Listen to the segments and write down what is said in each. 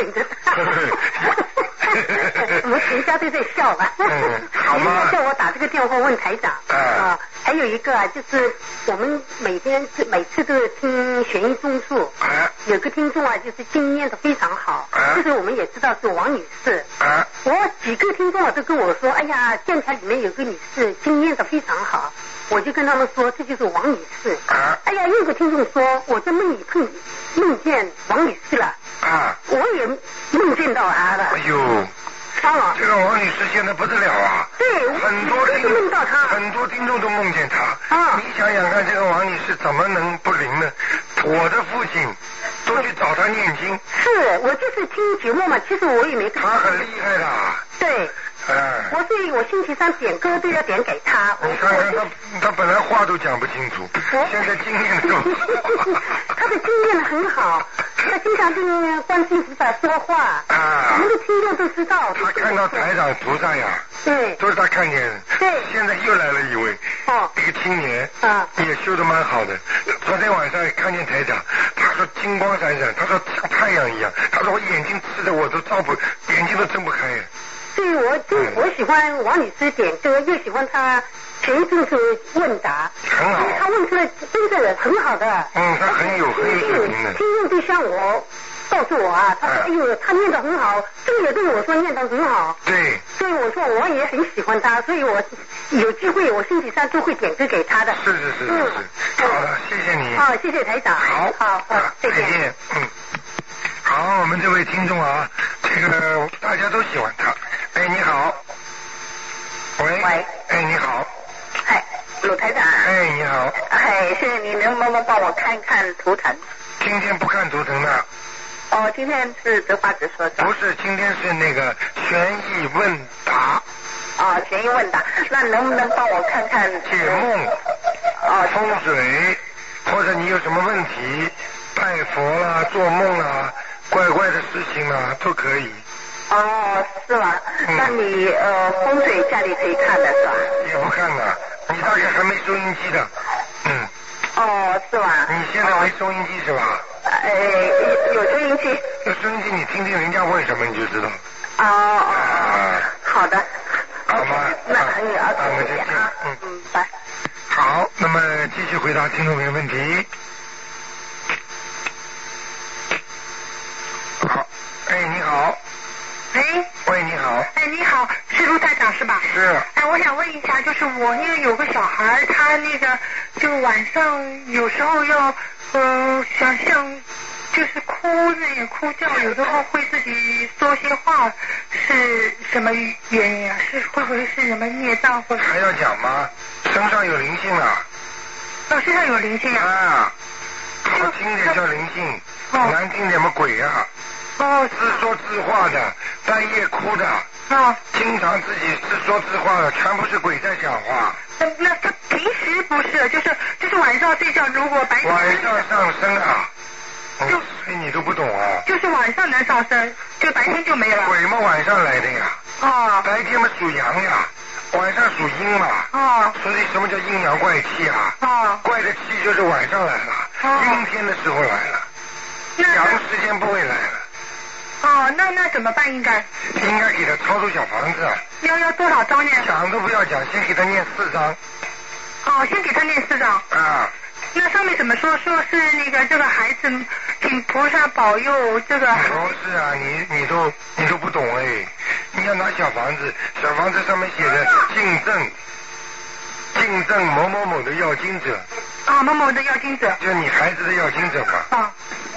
等着他。我们全家都在笑吧。嗯好吗叫我打这个电话问台长。哎啊，还有一个啊，就是我们每天是每次都是听悬疑综述。哎有个听众啊，就是经验的非常好，啊就是我们也知道是王女士。啊我几个听众啊都跟我说，哎呀，电台里面有个女士经验的非常好，我就跟他们说这就是王女士。啊哎呀，又有个听众说我在梦里碰梦见王女士了，啊！我也梦见到她了。哎呦，啊，这个王女士现在不得了啊！对，很多听我都梦到她。很多听众都梦见她。啊你想想看，这个王女士怎么能不灵呢？我的父亲都去找她念经，是我就是听节目嘛，其实我也没看。她很厉害的。对，哎，我所以我星期三点歌都要点给他。你看看他，他本来话都讲不清楚，我现在经验都。他的经验很好，他经常跟观世音菩萨说话，啊我们的听众都知道。他看到台长菩萨呀，对，都是他看见的。对现在又来了一位，哦，一个青年，啊也修的蛮好的。昨天晚上看见台长，他说金光闪闪，他说像太阳一样，他说我眼睛刺的我都照不，眼睛都睁不开。所以我就嗯我喜欢王女士点歌，又喜欢她前一阵子问答，很好因为她问出来真的很好的。嗯，她很有很有水平的。听众就像我告诉我啊，他说嗯哎呦，他念得很好，这个也对我说念得很好。对，所以我说我也很喜欢他，所以我有机会我星期三都会点歌给他的。是是是是是。嗯好的，谢谢你。好，谢谢台长。好，好，再见。见。嗯。好，我们这位听众啊，这个大家都喜欢他。哎，你好。喂。喂哎，你好。哎，鲁台长。哎，你好。哎，是你能不能帮我看一看图腾？今天不看图腾的，哦，今天是直话直说的。不是，今天是那个悬疑问答哦，悬疑问答，那能不能帮我看看解梦、哦，风水，或者你有什么问题，拜佛啦、做梦啦、怪怪的事情啦，都可以。哦，是吗？嗯那你呃风水家里可以看的是吧？也不看的，你大概还没收音机的，嗯，哦，是吗？你现在没收音机是吧？哎有有收音机。有收音机你听听人家问什么你就知道。哦哦，啊，好的。好吗那可以啊啊，那就这嗯，嗯，拜。好，那么继续回答听众朋友问题。哎，你好，喂，喂，你好，哎，你好，是卢台长是吧？是，哎，我想问一下，就是我因为有个小孩，他那个就晚上有时候要呃想像就是哭那个哭叫，有时候会自己说些话，是什么原因啊？是会不会是什么孽障或者还要讲吗？身上有灵性啊，哦身上有灵性啊？啊，好听点叫灵性，哦难听点么鬼啊，哦自说自话的，半夜哭的，啊，经常自己自说自话的，全部是鬼在讲话。那那他平时不是，就是就是晚上睡觉，如果白天晚上上升啊，就嗯所以你都不懂啊。就是晚上能上升，就白天就没了。鬼嘛晚上来的呀，哦白天嘛属阳呀，晚上属阴嘛。哦所以什么叫阴阳怪气啊？哦，怪的气就是晚上来了，哦阴天的时候来了，那阳时间不会来了。哦，那那怎么办？应该应该给他抄出小房子，要要多少张呢？讲都不要讲，先给他念四张哦，先给他念四张。啊。那上面怎么说？说是那个这个孩子，请菩萨保佑这个。不是啊，你你都你都不懂哎，你要拿小房子，小房子上面写着敬赠，敬赠某某某的要经者，啊，某某的要经者。就你孩子的要经者嘛，啊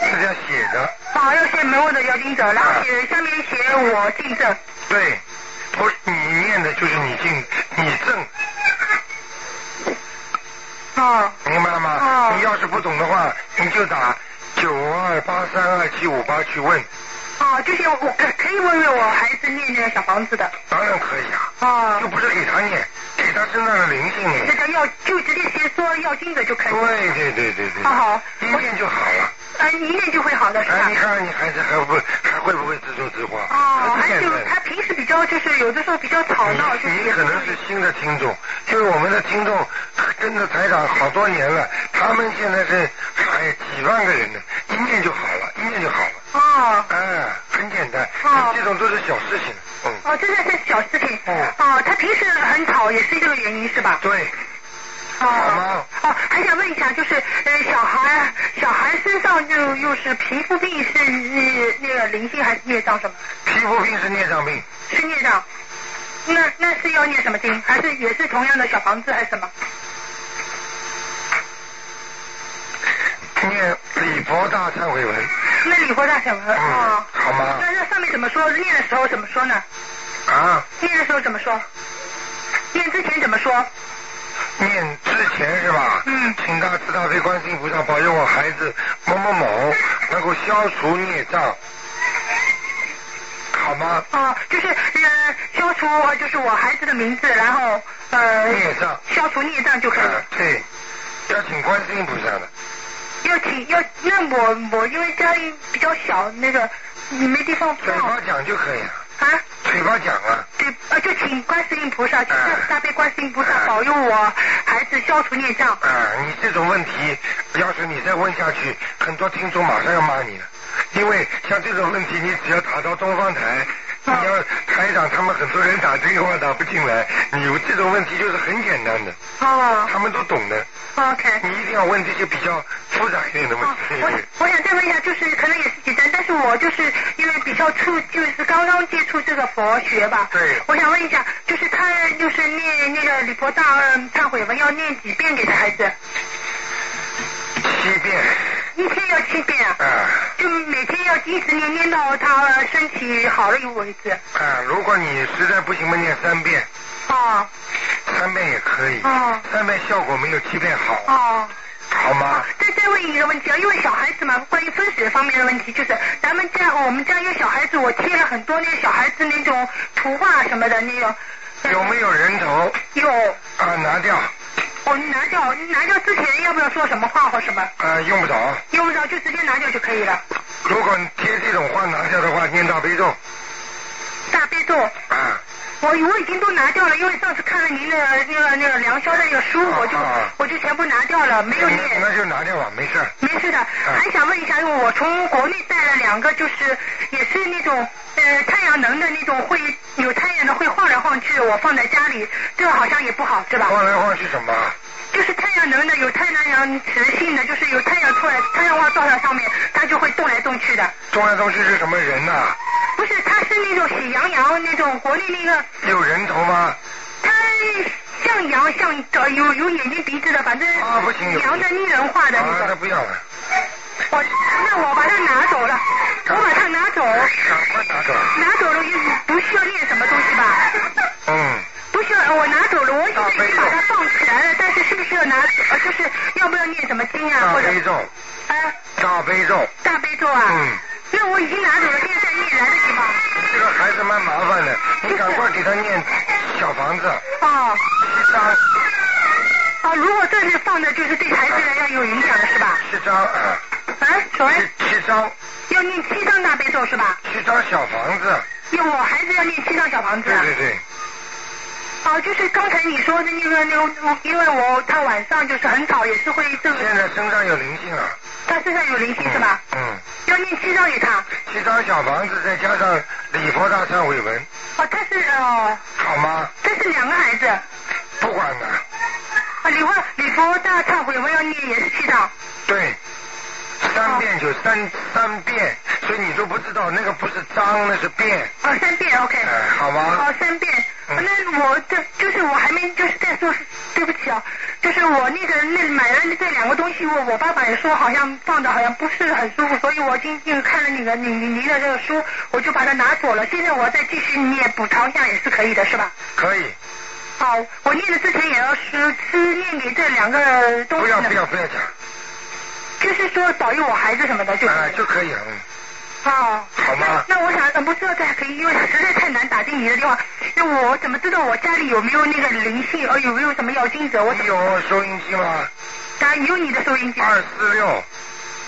是这样写的。啊，要写某某的要经者，然后写下面写我姓郑。对，不是你念的就是你姓你赠，哦明白了吗？哦你要是不懂的话，你就打九二八三二七五八去问，哦，就是我可可以问问我孩子念那个小房子的。当然可以啊，哦又，不是给他念，给他身上的灵性念。那个要就直接写说要经者就可以。对对对对对，好好一念就好了。啊，一念就会好的是吧哎，？你看看你孩子还不还会不会自说自话？哦，很还有简单他平时比较就是有的时候比较吵闹，就是你你可能是新的听众，就是我们的听众跟着台长好多年了，他们现在是哎几万个人呢，一念就好了，一念就好了。哦哎，很简单，哦这种都是小事情。嗯，哦，真的是小事情。嗯哦，他平时很吵，也是这个原因是吧？对，哦。好吗哦，还想问一下，就是呃，小孩小孩身上就又是皮肤病是呃那个灵性还是孽障什么？皮肤病是孽障病，是孽障。那那是要念什么经？还是也是同样的小房子还是什么？念礼佛大忏悔文。那礼佛大小文嗯哦。好吗那那上面怎么说？念的时候怎么说呢？啊，念的时候怎么说？念之前怎么说？念之前是吧？嗯请大慈大悲观世音菩萨保佑我孩子某某某能够消除孽障，好吗？啊，就是呃消除呃就是我孩子的名字，然后呃孽障。消除孽障就可以了啊。，对，要请观世音菩萨的。要请要那我我因为家里比较小，那个你没地方嘴放巴讲就可以了，啊。嘴巴讲了，对，啊，就请观世音菩萨，请哎大悲观世音菩萨保佑我孩子消除孽障。啊，你这种问题，要是你再问下去，很多听众马上要骂你了，因为像这种问题，你只要打到东方台，你啊要台长他们很多人打电话打不进来，你有这种问题就是很简单的，哦。他们都懂的，，OK。你一定要问这些比较复杂一点的问哦，我题。我想再问一下，就是可能也是简单，但是我就是因为比较初，就是刚刚接触这个佛学吧。对我想问一下，就是他就是念那个礼佛大嗯忏悔文要念几遍给孩子？七遍，一天要七遍啊？嗯就每天要一直念念到他身体好了为止。啊，如果你实在不行嘛，念三遍，哦三遍也可以，哦三遍效果没有七遍好，哦。好吗？再再问一个问题啊，因为小孩子嘛，关于风水方面的问题，就是咱们家我们家有小孩子，我贴了很多那个小孩子那种图画什么的那种。有没有人头？有？啊，拿掉，哦，你拿掉，你拿掉之前要不要说什么话或什么？呃，用不着。用不着就直接拿掉就可以了。如果你贴这种话拿掉的话，念大悲咒大悲咒，啊，我我已经都拿掉了，因为上次看了您的那个那个梁霄的那个书，我就啊我就全部拿掉了，没有那念。那就拿掉吧，没事。没事的，还想问一下，因为我从国内带了两个，就是也是那种呃太阳能的那种会有太阳的会晃来晃去，我放在家里，这个好像也不好对吧？晃来晃去什么？就是太阳能的，有太阳磁性的，就是有太阳出来，太阳光照在上面，它就会动来动去的。动来动去是什么人呐、不是，它是那种喜羊羊那种国内那个，有人头吗？它像羊像呃有有眼睛鼻子的，反正啊不行羊的拟人化的啊，那种。那不要了，我那我把它拿走了，我把它拿走，赶快拿走。拿走了就不需要念什么东西吧？嗯，不需要，我拿走了，我已经把它放起来了，但是是不是要拿？呃，就是要不要念什么经啊？大悲咒，啊大悲咒。大悲咒啊？嗯，那我已经拿走了，现在再念来得及吗？这个孩子蛮麻烦的，你赶快给他念小房子，哦七张，哦，如果这是放的，就是对孩子来讲有影响的是吧？七张啊，啊，什么？七七张，要念七张大悲咒是吧？七张小房子。要我孩子要念七张小房子啊？对对对，哦，就是刚才你说的那个那个，因为我他晚上就是很吵，也是会这个，现在身上有灵性了。他身上有灵性是吧？嗯，要念七张给他。七张小房子再加上礼佛大忏悔文，哦，他是哦，好吗？这是两个孩子。不管的，啊，礼佛礼佛大忏悔文要念也是七张。对，三遍就三三遍，所以你都不知道那个不是脏，那是遍，哦，三遍，OK。哎，好吗？哦，三遍。那我这就是我还没就是再说，对不起啊，就是我那个那买了这两个东西，我我爸爸也说好像放的好像不是很舒服，所以我今天看了你的您您的这个书，我就把它拿走了。现在我再继续念补偿一下也是可以的，是吧？可以，好，我念的之前也要是是念给这两个东西不要不要不要讲，就是说保佑我孩子什么的就可以啊了。就可以了，嗯，哦，好吗那那我想，呃，不知道这还可以，因为实在太难打进你的电话。那我怎么知道我家里有没有那个灵性，呃，有没有什么要经者？我你有收音机吗？啊，有你的收音机。二四六，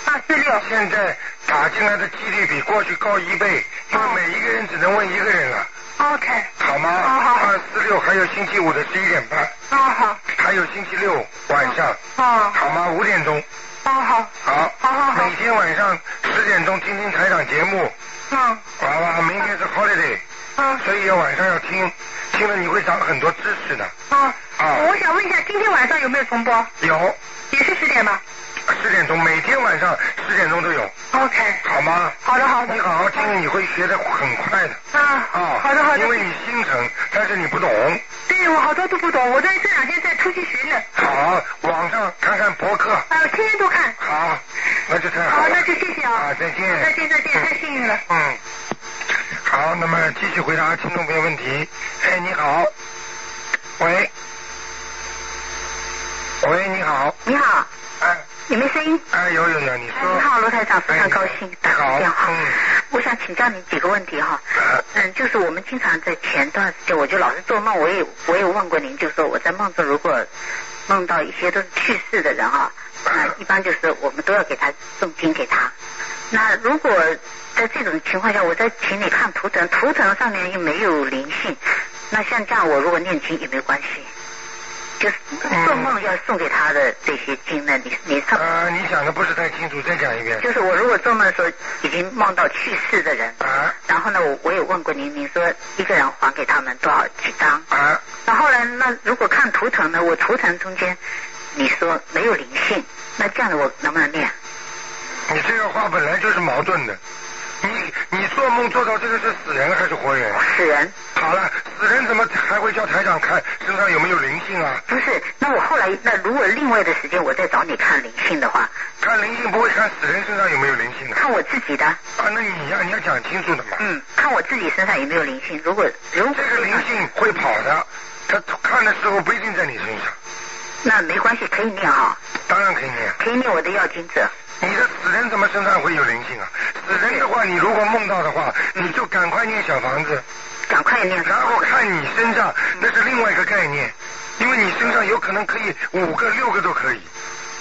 二四六。现在打进来的几率比过去高一倍，因为每一个人只能问一个人了，OK。好吗？好好二四六还有星期五的十一点半，哦好。还有星期六晚上，哦好吗？五点钟，哦好。好，好好好每天晚上十点钟听听台长节目，嗯好吧，明天是 holiday，嗯所以要晚上要听，听了你会长很多知识的。嗯。啊我想问一下，今天晚上有没有重播？有也是十点吧十点钟，每天晚上十点钟都有，？OK。好吗？好的好的你好好听，你会学的很快的。啊，啊，好的好的。因为你心疼，但是你不懂。对我好多都不懂，我在这两天在出去学呢。好，网上看看博客。啊，我天天都看。好，那就太好好，那就谢谢啊。啊，再见。再见再见，太幸运了。嗯，好，那么继续回答听众朋友问题。哎，你好，喂，喂，你好，你好，哎，有没有声音？哎，有有有，你哎，说。你好，罗台长，非常高兴打个电话。嗯我想请教你几个问题哈。呃嗯，就是我们经常在前段时间，我就老是做梦，我也我也问过您，就说我在梦中如果梦到一些都是去世的人哈，那一般就是我们都要给他诵经给他。那如果在这种情况下，我在请你看图腾，图腾上面又没有灵性，那像这样我如果念经也没有关系。就是做梦要送给他的这些经呢，你你上呃，你讲的不是太清楚，再讲一遍。就是我如果做梦的时候已经梦到去世的人，啊然后呢，我我也问过您，您说一个人还给他们多少几张？啊，那后来那如果看图腾呢，我图腾中间你说没有灵性，那这样的我能不能念？你这个话本来就是矛盾的。你你做梦做到这个是死人还是活人？死人好了，死人怎么还会叫台长看身上有没有灵性啊？不是？那我后来那如果另外的时间我再找你看灵性的话，看灵性不会看死人身上有没有灵性的看我自己的，啊？那你要，你要讲清楚的嘛。嗯，看我自己身上有没有灵性。如果如果这个灵性会跑的，他看的时候不一定在你身上，那没关系，可以念哈，当然可以念。可以念我的要经者。你的死人怎么身上会有灵性啊？死人的话，你如果梦到的话，你就赶快念小房子，赶快念。然后看你身上，那是另外一个概念，因为你身上有可能可以五个、六个都可以，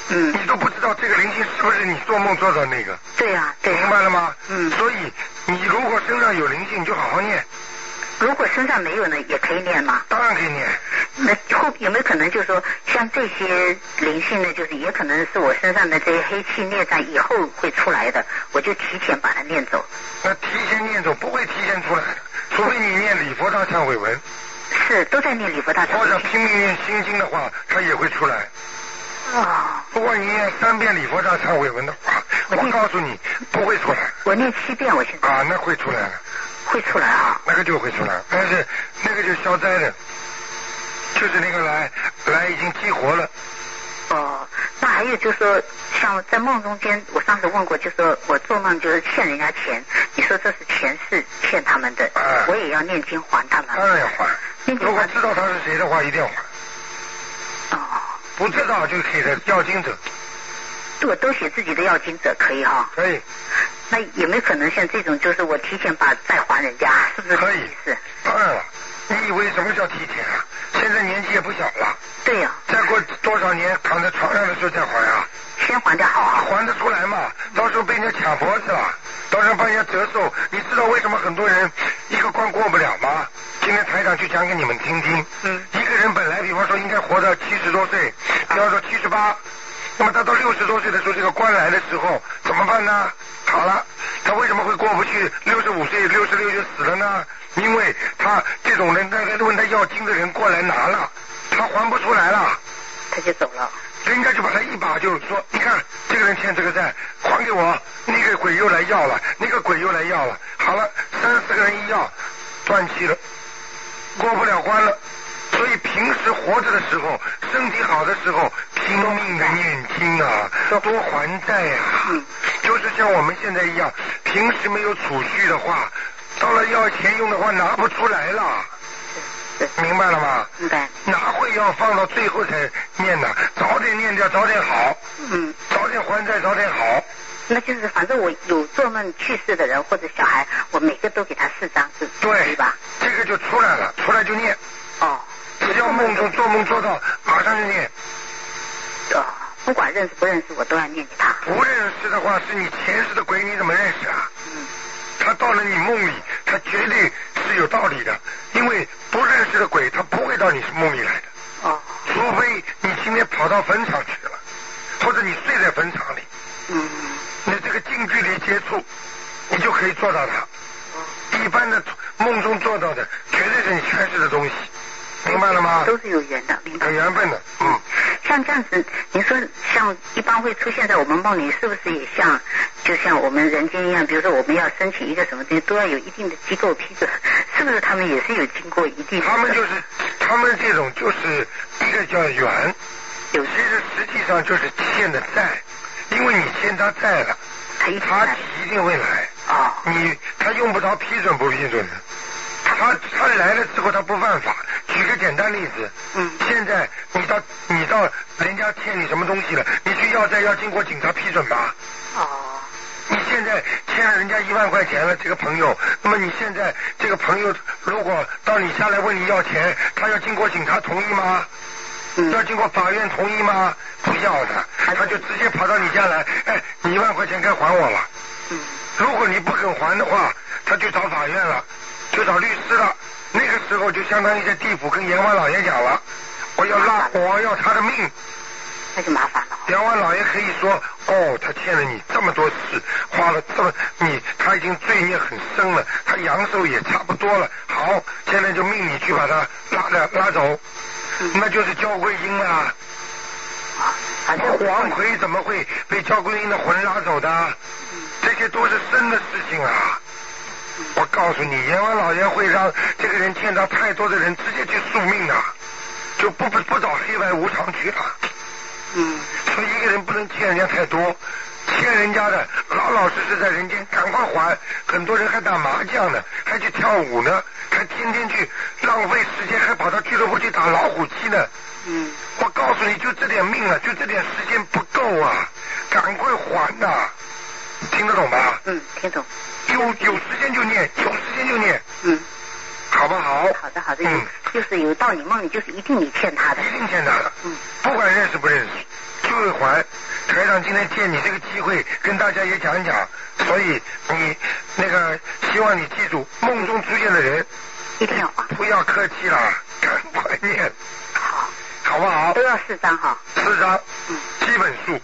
嗯。你，都不知道这个灵性是不是你做梦做到那个，对呀、对、明白了吗？嗯。所以你如果身上有灵性，你就好好念，如果身上没有呢，也可以念吗？当然可以念。那后有没有可能就是说，像这些灵性呢，就是也可能是我身上的这些黑气孽障以后会出来的，我就提前把它念走。那提前念走不会提前出来的，除非你念礼佛大忏悔文，是都在念礼佛大忏悔文或者悔拼命念心经的话，它也会出来。哦，如果你念三遍礼佛大忏悔文的话，我我告诉你不会出来我念七遍，我现在啊，那会出来的，会出来啊。那个就会出来，但是那个就消灾的，就是那个来来已经激活了，哦，那还有就是说，像在梦中间，我上次问过，就说我做梦就是欠人家钱，你说这是前世欠他们的，哎我也要念经还他们。当然要还。念经如果知道他是谁的话，一定要还；哦，不知道就给他要经者，我都写自己的要经者可以哈。可以，那有没有可能像这种，就是我提前把债还人家，是不是可以是？当然了。你以为什么叫提前啊？现在年纪也不小了，对呀、再过多少年躺在床上的时候再还啊？先还掉好啊。还得出来嘛？到时候被人家卡脖子了，到时候帮人家折寿。你知道为什么很多人一个关过不了吗？今天台长就讲给你们听听。嗯一个人本来比方说应该活到七十多岁，比方说七十八，那么他到六十多岁的时候，这个关来的时候怎么办呢？好了，他为什么会过不去？六十五岁、六十六就死了呢？因为他这种人，那个问他要金的人过来拿了，他还不出来了。他就走了。人家就把他一把就说，你看这个人欠这个债，还给我。那个鬼又来要了，那个鬼又来要了。好了，三四个人一要，断气了，过不了关了。所以平时活着的时候，身体好的时候，拼命的念经啊，多还债呀、嗯就是像我们现在一样，平时没有储蓄的话，到了要钱用的话拿不出来了，是明白了吗？明白。哪会要放到最后才念呢？早点念掉，早点好，嗯，早点还债，早点好。那就是反正我有做梦去世的人或者小孩，我每个都给他四张，是对吧？这个就出来了，出来就念，哦，只要梦中做梦做到，马上就念。哦，不管认识不认识，我都要念给他。不认识的话，是你前世的鬼，你怎么认识啊？嗯，他到了你梦里，他绝对是有道理的，因为不认识的鬼，他不会到你梦里来的，哦，除非你今天跑到坟场去了，或者你睡在坟场里，嗯，你这个近距离接触，你就可以做到他。一般的梦中做到的，绝对是你前世的东西，明白了吗？都是有缘的，明白有。缘分的，嗯，像这样子，你说像一般会出现在我们梦里，是不是也像就像我们人间一样？比如说我们要申请一个什么东西，都要有一定的机构批准，是不是他们也是有经过一定？他们就是他们这种就是一个叫缘，有其实实际上就是欠的债，因为你欠他债了，他他一定会来，哦，你他用不着批准不批准的，他他来了之后他不犯法。举个简单例子，嗯现在你到你到人家欠你什么东西了，你去要债要经过警察批准吧？哦，你现在欠了人家一万块钱了，这个朋友，那么你现在这个朋友如果到你家来问你要钱，他要经过警察同意吗？嗯要经过法院同意吗？不要的，他就直接跑到你家来，哎，你一万块钱该还我了。嗯如果你不肯还的话，他就找法院了，就找律师了。那个时候就相当于在地府跟阎王老爷讲了，我要拉，我要他的命。那就麻烦了。阎王老爷可以说，哦，他欠了你这么多事，花了这么你他已经罪孽很深了，他阳寿也差不多了。好，现在就命你去把他拉了拉走，嗯那就是焦桂英了。啊，反正黄奎怎么会被焦桂英的魂拉走的？嗯这些都是真的事情啊！我告诉你，阎王老爷会让这个人见到太多的人直接去宿命啊，就不不不找黑白无常去了。嗯所以一个人不能欠人家太多，欠人家的老老实实在人间赶快还。很多人还打麻将呢，还去跳舞呢，还天天去浪费时间，还跑到俱乐部去打老虎机呢。嗯我告诉你，就这点命啊，就这点时间不够啊，赶快还呐、听得懂吧？嗯，听懂。有有时间就念，有时间就念，嗯，好不好？好的好的，嗯就是有道理梦里，就是一定你欠他的。一定欠他的，嗯不管认识不认识，就会还。台长今天借你这个机会跟大家也讲一讲，所以你那个希望你记住，梦中出现的人一定要啊。不要客气了，赶快念，好，好不好都？要四张哈。四张嗯，基本数，哦，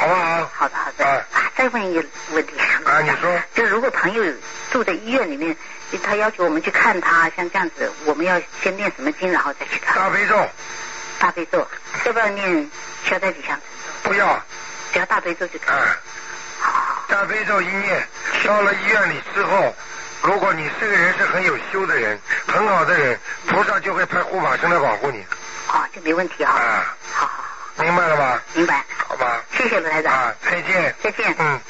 好不好？好的好的。啊啊，再问一个问题。啊，你说就如果朋友住在医院里面，他要求我们去看他，像这样子，我们要先念什么经，然后再去看大悲咒大悲咒，要不要念消灾吉祥神咒？不要，只要大悲咒就可以。啊，好。大悲咒一念，到了医院里之后，如果你这个人是很有修的人，很好的人，菩萨就会派护法神来保护你，哦，这没问题啊。啊，明白了吧？明白。好吧。谢谢卢台长。啊，再见。再见。嗯。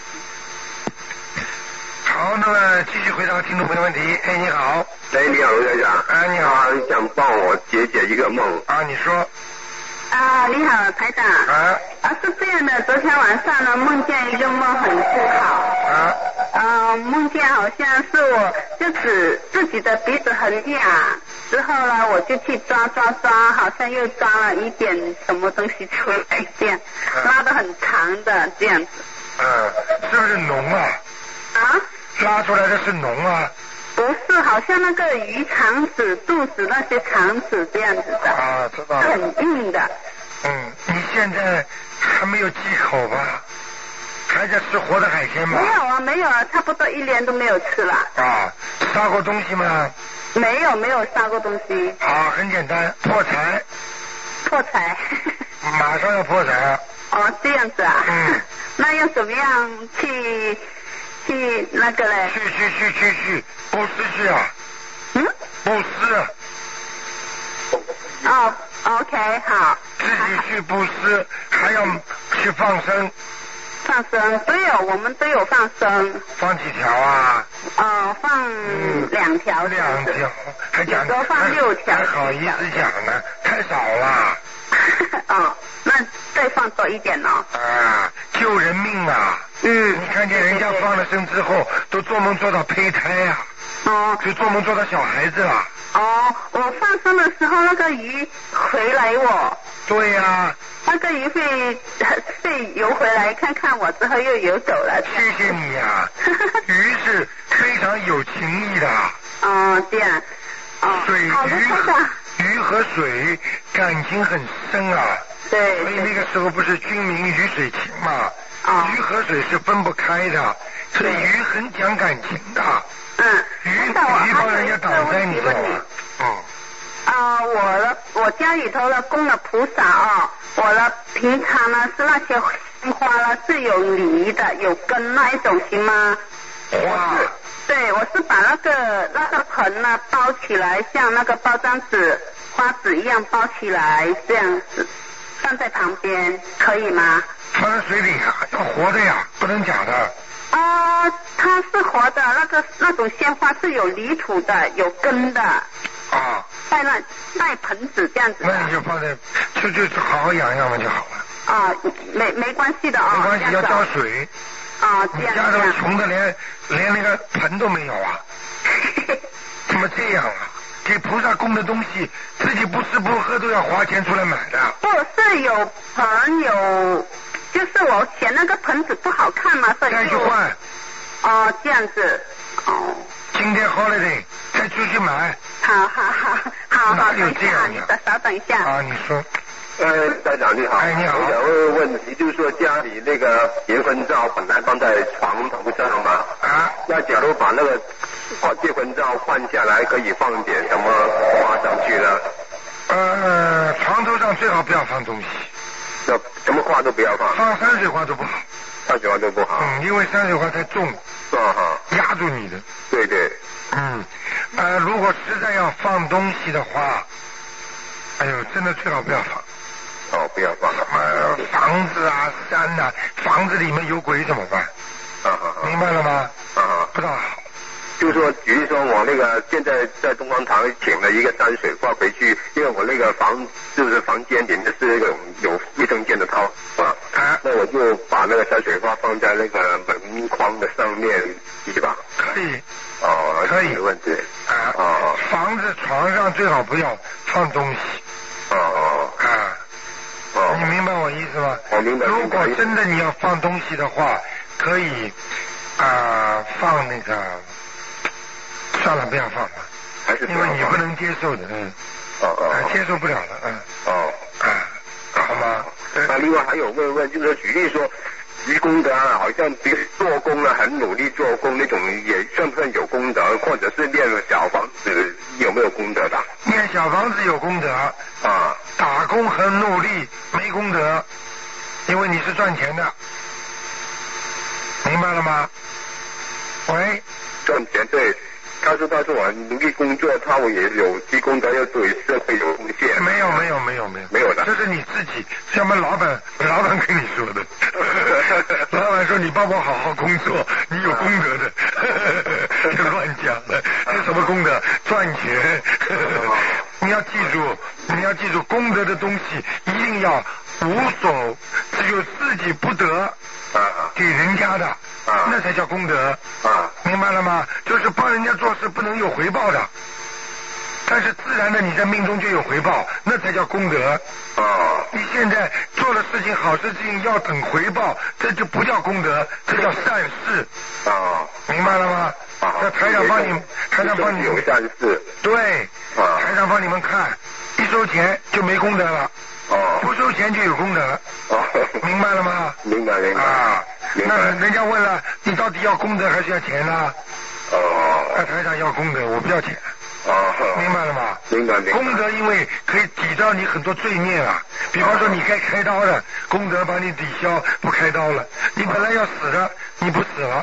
好，那么继续回答听众朋友问题。哎，你好，哎，你好，卢台长。哎你好啊，想帮我解解一个梦。啊，你说啊，你好，台长。啊啊，是这样的，昨天晚上呢，梦见一个梦很不好。啊啊，梦见好像是我就指自己的鼻子很痒，之后呢，我就去抓抓抓，好像又抓了一点什么东西出来，这样嗯拉的很长的这样子。嗯，是不是脓啊？啊？拉出来的是脓啊？不是，好像那个鱼肠子、肚子那些肠子这样子的，啊，知道了。很硬的。嗯，你现在还没有忌口吧？还在吃活的海鲜吗？没有啊，没有啊，差不多一年都没有吃了。啊，杀过东西吗？没有，没有杀过东西，好，很简单，破财，破财。马上要破财了。哦，这样子啊。嗯。那要怎么样去去那个嘞？去去去去去，布施去啊，嗯？布施，啊哦，OK，好。自己去布施，还要去放生，放生都有，我们都有放生。放几条啊？哦，放两条。两条，还讲有时候放六条还好意思讲呢，太少了 哦，那再放多一点哦。啊，救人命啊！嗯。你看见人家放了生之后，都做梦做到胚胎啊，哦就做梦做到小孩子了。哦，我放生的时候，那个鱼回来我，对呀、那个鱼会会游回来看看我，之后又游走了。谢谢你啊、鱼是非常有情义的，哦，这样。哦，水，鱼。鱼和水感情很深啊，对。所以那个时候不是军民鱼水情嘛，哦鱼和水是分不开的，所以鱼很讲感情的。嗯。鱼鱼帮人家挡灾你。嗯。啊，我的我家里头的供了菩萨啊，我的平常呢是那些花呢是有泥的，有根那一种行吗？花。对，我是把那个那个盆呢包起来，像那个包装纸、花纸一样包起来，这样子放在旁边，可以吗？放在水里啊，要活的呀，不能假的。啊，它是活的，那个那种鲜花是有泥土的，有根的。啊。带那带盆子这样子。那你就放在，就就好好养养嘛就好了。啊，没没关系的啊。没关系，要浇水。啊，这样家里穷的连连那个盆都没有啊！怎么这样啊？给菩萨供的东西，自己不吃不喝都要花钱出来买的。不是有朋友，就是我嫌那个盆子不好看嘛，所以再去换。哦，这样子。哦。今天 holiday，再出去买。好好好，好好就这样的？稍等一下。啊，你说。呃，台长你好，哎你好，我想问问题，就是说家里那个结婚照本来放在床头上嘛，啊，那假如把那个结婚照换下来，可以放点什么花上去呢？呃，床头上最好不要放东西，那什么花都不要放，放山水画都不好，山水画都不好，嗯，因为山水画太重，啊哈，压住你的，对对，嗯，呃，如果实在要放东西的话，哎呦，真的最好不要放。哦，不要放。呃，房子啊，山呐，房子里面有鬼怎么办？啊啊明白了吗？啊不大好。就是说，比如说我那个现在在东方堂请了一个山水画回去，因为我那个房就是房间里面是那种有卫生间的套啊，那我就把那个山水画放在那个门框的上面，对吧？可以。哦，可以。没问题。啊。哦。房子床上最好不要放东西。哦哦。啊。哦。你明白我意思吗？我明白。如果真的你要放东西的话，可以啊放那个。算了，不要放了，还是因为你不能接受的，嗯，哦哦，接受不了了，嗯，哦，啊，好吗？那另外还有问问，就是说举例说，于功德啊，好像比做工啊，很努力做工那种，也算不算有功德？或者是练小房子有没有功德的？练小房子有功德啊，打工很努力没功德，因为你是赚钱的，明白了吗？喂，赚钱对。他说：“他说我努力工作，他我也有积功德，要对社会有贡献。”没有没有没有没有没有的，这是你自己，像我们老板 老板跟你说的。老板说：“你帮我好好工作，你有功德的。”就乱讲了，这什么功德？赚钱。你要记住，你要记住，功德的东西一定要无所，只有自己不得，给人家的。啊，那才叫功德啊，明白了吗？就是帮人家做事不能有回报的，但是自然的你在命中就有回报，那才叫功德。啊，你现在做了事情好事情要等回报，这就不叫功德，这叫善事。啊，明白了吗？啊，那台长帮你，台长帮你有善事。对，啊，台长帮你们看，一收钱就没功德了。哦，不收钱就有功德。哦，明白了吗？明白明白。啊，那人家问了，你到底要功德还是要钱呢？哦。那台长要功德，我不要钱。哦。明白了吗？明白明白。功德因为可以抵到你很多罪孽啊，比方说你该开刀的，功德帮你抵消，不开刀了。你本来要死的，你不死了；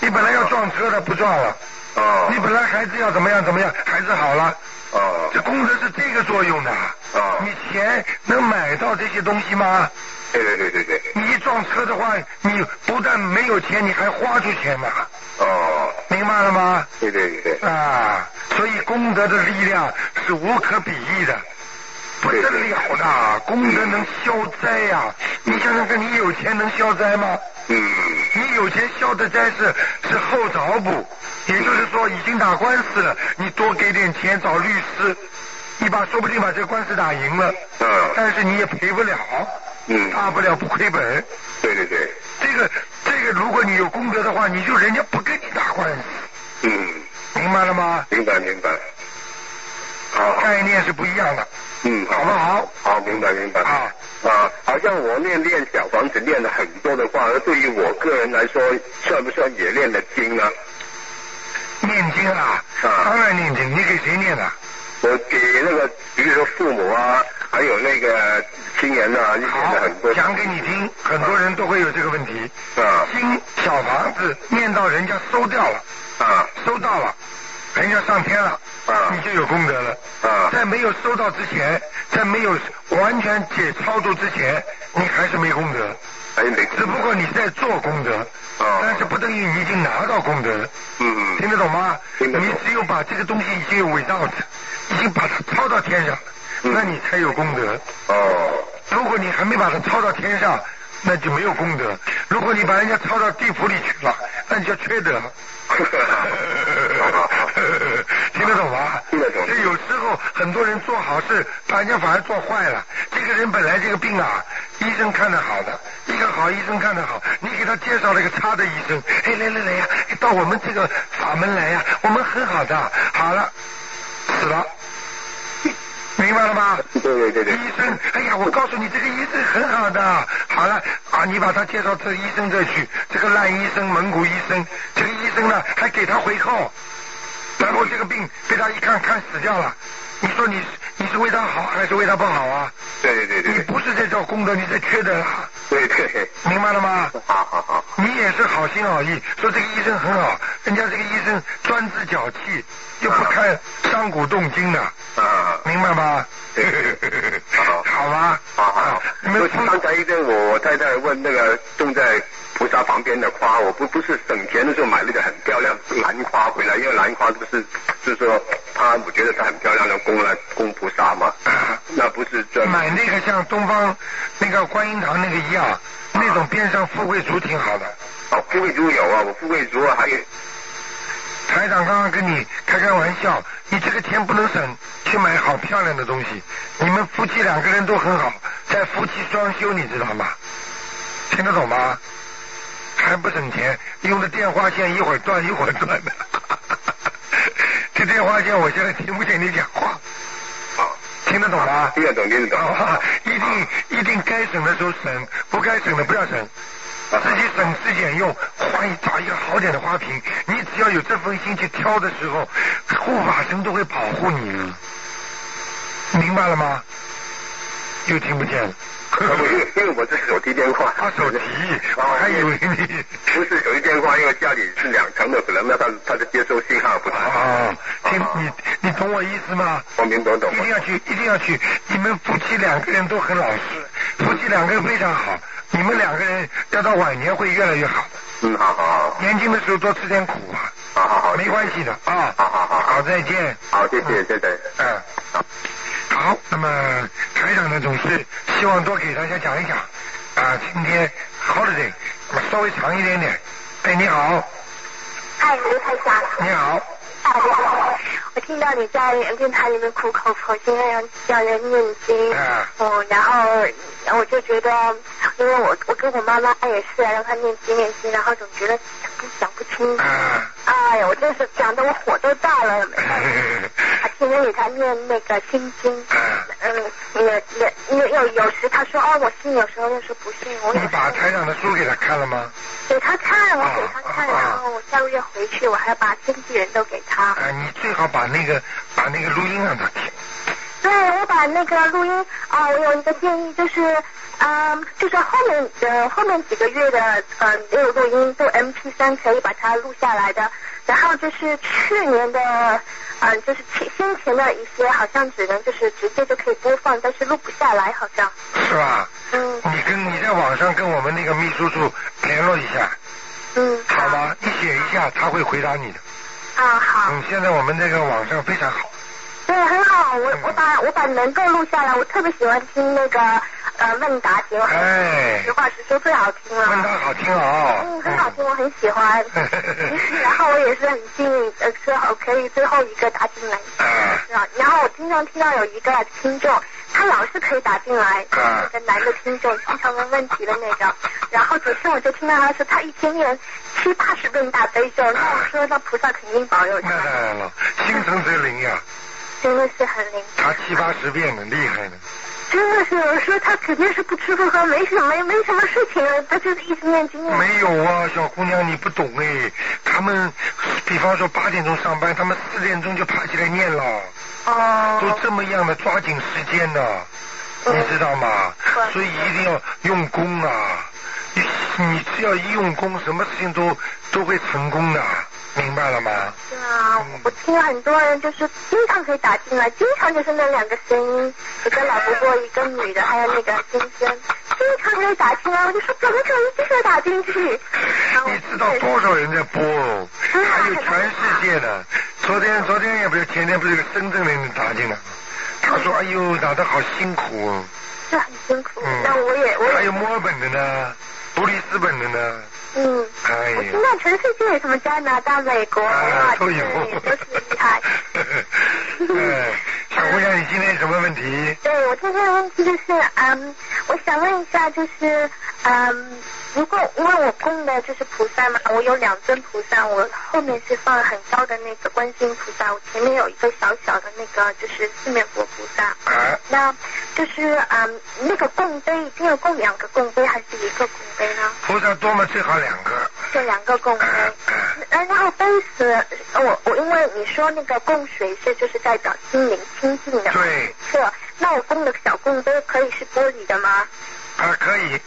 你本来要撞车的，不撞了。哦。你本来孩子要怎么样怎么样，孩子好了。哦。这功德是这个作用的。哦。你钱能买到这些东西吗？对对对对对。你一撞车的话，你不但没有钱，你还花出钱呢。哦。明白了吗？对对对对。啊，所以功德的力量是无可比拟的，不得了的，功德能消灾呀！你想想看，你有钱能消灾吗？嗯。你有钱消的灾是是后找补，也就是说已经打官司了，你多给点钱找律师，你把说不定把这个官司打赢了。嗯。但是你也赔不了。嗯。大不了不亏本。对对对。这个这个，如果你有功德的话，你就人家不跟你打官司。嗯。明白了吗？明白明白。好。概念是不一样的。嗯。好不好？好，明白明白。啊啊，好像我练练小房子练了很多的话，对于我个人来说，算不算也练了经呢？念经啊，啊当然念经，你给谁念啊？我给那个，比如说父母啊，还有那个亲人啊，一些好很多。，讲给你听，很多人都会有这个问题。啊经小房子念到人家收掉了，啊收到了，人家上天了，啊你就有功德了。啊在没有收到之前，在没有完全解超度之前，你还是没功德，哎没。只不过你在做功德，啊但是不等于你已经拿到功德了。嗯听得懂吗？听得懂你只有把这个东西已经有伪造的，已经把它抄到天上，嗯那你才有功德。哦如果你还没把它抄到天上，那就没有功德。如果你把人家抄到地府里去了，那你就缺德。听得懂吗？听得懂这有时候很多人做好事，把人家反而做坏了。这个人本来这个病啊，医生看得好的，一个好医生看得好，你给他介绍了一个差的医生，哎，来来来呀，到我们这个法门来呀，我们很好的，好了，死了。明白了吗？对对对对医生，哎呀，我告诉你，这个医生很好的。好了啊，你把他介绍这医生这去，这个烂医生、蒙古医生，这个医生呢还给他回扣，然后这个病被他一看看死掉了。你说你你是为他好还是为他不好啊？对对对对你不是在做功德，你在缺德啦，对对。明白了吗？好好好。你也是好心好意，说这个医生很好，人家这个医生专治脚气，又不看伤骨动筋的，啊。明白吗？对 好好吧。好好好，你们夫刚才一阵我我太太问那个正在菩萨旁边的花，我不不是省钱的时候买了一个很漂亮兰花回来，因为兰花不是就是说它我觉得它很漂亮的供来供菩萨嘛，那不是专买那个像东方那个观音堂那个一样，那种边上富贵竹挺好的。哦富贵竹有啊，我富贵竹啊还有台长刚刚跟你开开玩笑，你这个钱不能省，去买好漂亮的东西。你们夫妻两个人都很好，在夫妻双修，你知道吗？听得懂吗？还不省钱，用的电话线一会儿断一会儿断的。这电话线我现在听不见你讲话，啊听得懂吗？听得懂听得懂啊，一定一定该省的时候省，不该省的不要省。啊自己省吃俭用，换一找一个好点的花瓶，你只要有这份心去挑的时候，护法神都会保护你，明白了吗？又听不见了。因为因为我这是手提电话，啊，手提，我还以为你。不是手提电话，因为家里是两层的，可能那它它的接收信号不太好。啊，听你你懂我意思吗？我明懂懂一。定要去，一定要去。你们夫妻两个人都很老实，夫妻两个人非常好。你们两个人要到晚年会越来越好的。嗯，好好好，年轻的时候多吃点苦啊，好好好，没关系的啊。好好好好，再见。好，谢谢谢谢。嗯。好，那么台长呢总是希望多给大家讲一讲啊，今天 holiday 那么稍微长一点点。哎，你好，嗨，刘台长。你好，我听到你在电台里面苦口婆心的让叫人念经，啊哦，然后然后我就觉得，因为我我跟我妈妈也是让她念经念经，然后总觉得讲不清，啊，哎呀，我真是讲的我火都大了，啊，天天给他念那个心经，嗯，也也有有有时他说哦我信，有时候又说不信，我你把台长的书给他看了吗？给他看，我给他看，啊然后我下个月回去我还要把经纪人都给他。啊，你最好把那个把那个录音让他听。对，我把那个录音啊、我有一个建议，就是嗯，就是后面的后面几个月的嗯没有录音，都 M P 三可以把它录下来的。然后就是去年的嗯，就是前先前的一些，好像只能就是直接就可以播放，但是录不下来，好像。是吧？嗯你跟你在网上跟我们那个秘书处联络一下，嗯。好吗？你写一下，他会回答你的。啊，好。嗯，现在我们这个网上非常好。对，很好，我我把我把能够录下来，我特别喜欢听那个呃问答节目，哎实话实说最好听了。问答好听哦。嗯，很好听，我很喜欢。然后我也是很幸运，呃，最后可以最后一个打进来。啊是吧？然后我经常听到有一个听众，他老是可以打进来，啊那个男的听众经常问问题的那个。然后昨天我就听到他说他一天念七八十遍大悲咒，那我说那菩萨肯定保佑他那，当然了，心诚则灵呀，真的是很灵。他七八十遍呢，厉害呢。真的是，我说他肯定是不吃不喝，没什么没没什么事情了，他就是一直念经。没有啊，小姑娘，你不懂哎。他们比方说八点钟上班，他们四点钟就爬起来念了。哦。都这么样的，抓紧时间呢，你知道吗？所以一定要用功啊！你你只要一用功，什么事情都都会成功的。明白了吗？是啊，我听很多人就是经常可以打进来，经常就是那两个声音，一个老伯伯，一个女的，还有那个先生，经常可以打进来，我就说怎么可能经常打进去？你知道多少人在播哦？还有全世界的，昨天昨天也不是前天不是有个深圳人打进来，他说哎呦打的好辛苦哦。是很辛苦，那我也我也。还有墨尔本的呢，布里斯本的呢。嗯，我听到全世界什么加拿大、美国啊，都有，都是厉害。小姑娘，你今天有什么问题？对我今天的问题就是，嗯，我想问一下，就是，嗯，如果因为我供的就是菩萨嘛，我有两尊菩萨，我后面是放了很高的那个观世音菩萨，我前面有一个小小的那个就是四面佛菩萨。啊。那就是嗯，那个供杯一定要供两个供杯还是一个供杯呢？菩萨多嘛最好两个。就两个供杯嗯。然后杯子，我我因为你说那个供水是就是代表心灵清净的。对。是，那我供的小供杯可以是玻璃的吗？啊，可以。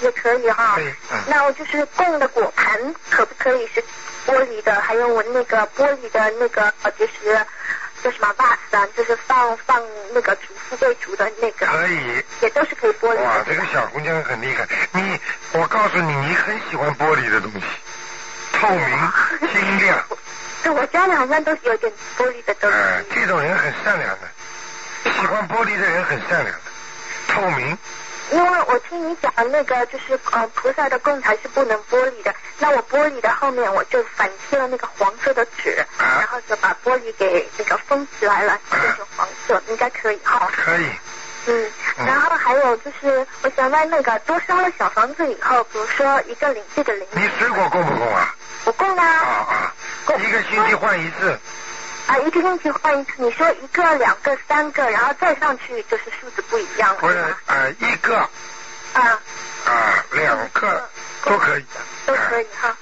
也可以哈。可以。那我就是供的果盘可不可以是玻璃的？还有我那个玻璃的那个就是。叫什么 vase 啊？就是放放那个煮富贵竹的那个，可以，也都是可以玻璃。哇，这个小姑娘很厉害。你，我告诉你，你很喜欢玻璃的东西，透明、晶亮。对，我家里好像都是有点玻璃的东西。嗯，这种人很善良的，喜欢玻璃的人很善良的，透明。因为我听你讲那个就是呃菩萨的供台是不能玻璃的，那我玻璃的后面我就反贴了那个黄色的纸，然后就把玻璃给那个封起来了，变成黄色，应该可以哈。可以。嗯，然后还有就是我想问那个多烧了小房子以后，比如说一个灵这个灵。你水果供不供啊？我供啊。啊啊。一个星期换一次。啊，一个星期换一次，你说一个、两个、三个，然后再上去就是数字不一样了。不是，呃，一个。啊。啊，两个都可以。都可以哈。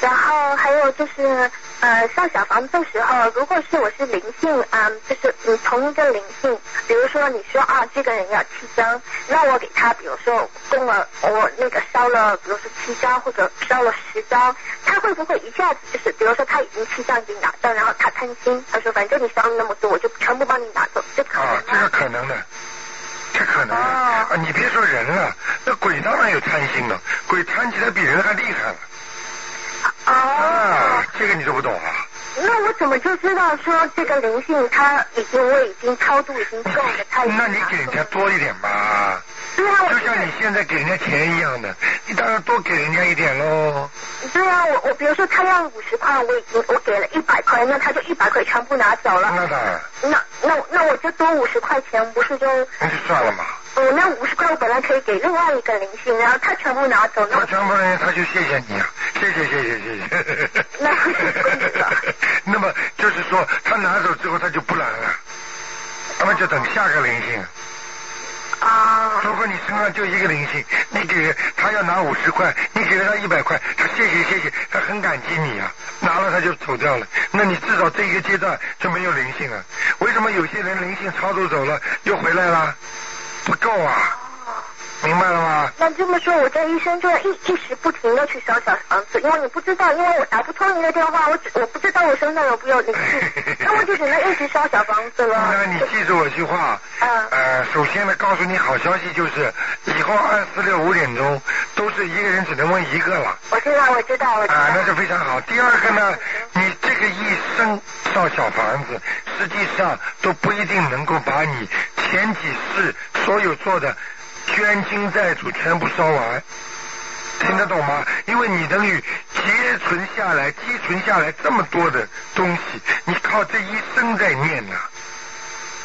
然后还有就是，呃，上小房子的时候，如果是我是灵性啊，就是你同一个灵性，比如说你说啊，这个人要七张，那我给他，比如说供了我那个烧了，比如说七张或者烧了十张，他会不会一下子就是，比如说他已经七张已经拿到，然后他贪心，他说反正你烧了那么多，我就全部帮你拿走，这可能啊，这是可能的，这可能啊，你别说人了，那鬼当然有贪心了，鬼贪起来比人还厉害了。哦，这个你都不懂啊？那我怎么就知道说这个灵性他已经我已经超度已经够了，他那你给人家多一点吧。对啊，就像你现在给人家钱一样的，你当然多给人家一点喽。对啊，我我比如说他要五十块，我已经我给了一百块，那他就一百块全部拿走了。那当然。那那那我就多五十块钱，不是就？那就算了嘛。哦，那五十块我本来可以给另外一个灵性，然后他全部拿走，他全部人他就谢谢你啊，谢谢谢谢谢谢。那 那么就是说，他拿走之后他就不来了，那么就等下个灵性。啊。如果你身上就一个灵性，你给他要拿五十块，你给了他一百块，他谢谢谢谢，他很感激你啊，拿了他就走掉了，那你至少这一个阶段就没有灵性了。为什么有些人灵性操作走了又回来了？不够啊！明白了吗？那这么说，我这一生就要一一直不停的去烧小房子，因为你不知道，因为我打不通你的电话，我只我不知道我身上有没有灵性，那我就只能一直烧小房子了。那你记住我句话。嗯。呃，首先呢，告诉你好消息就是，以后二四六五点钟都是一个人只能问一个了。我知道，我知道，我知道。啊，那是非常好。第二个呢，你这个一生烧小房子，实际上都不一定能够把你前几世所有做的。捐精债主全部烧完，听得懂吗？因为你等于结存下来、积存下来这么多的东西，你靠这一生在念呐。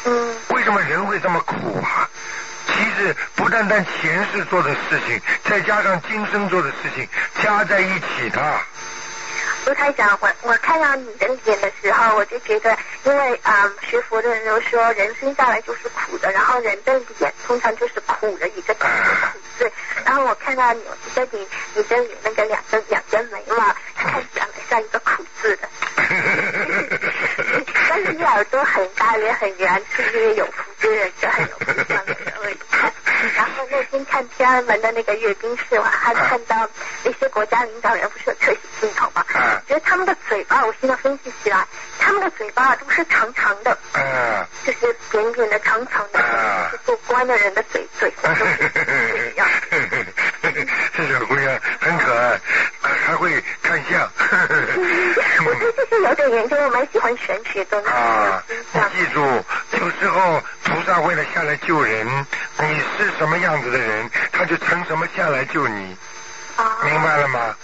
嗯。为什么人会这么苦啊？其实不单单前世做的事情，再加上今生做的事情，加在一起的。卢台长，我我看到你的脸的时候，我就觉得，因为啊，学佛的人都说，人生下来就是苦苦的，然后人的脸通常就是苦的一个苦字，然后我看到你在你你的脸那个两根两根眉毛，看起来像一个苦字的。但是你耳朵很大也很圆，是因为有福之人就很有福相的人。然后那天看天安门的那个阅兵式，我还看到那些国家领导人不是有特写镜头吗？觉得他们的嘴巴，我现在分析起来，他们的嘴巴都是长长的，就是扁扁的、长长的，是做官的人的嘴嘴。这小姑娘很可爱，还会看相。我对这些有点研究，我蛮喜欢玄学的。啊，你记住，有时候菩萨为了下来救人，你是什么样子的人，他就成什么下来救你。啊，明白了吗？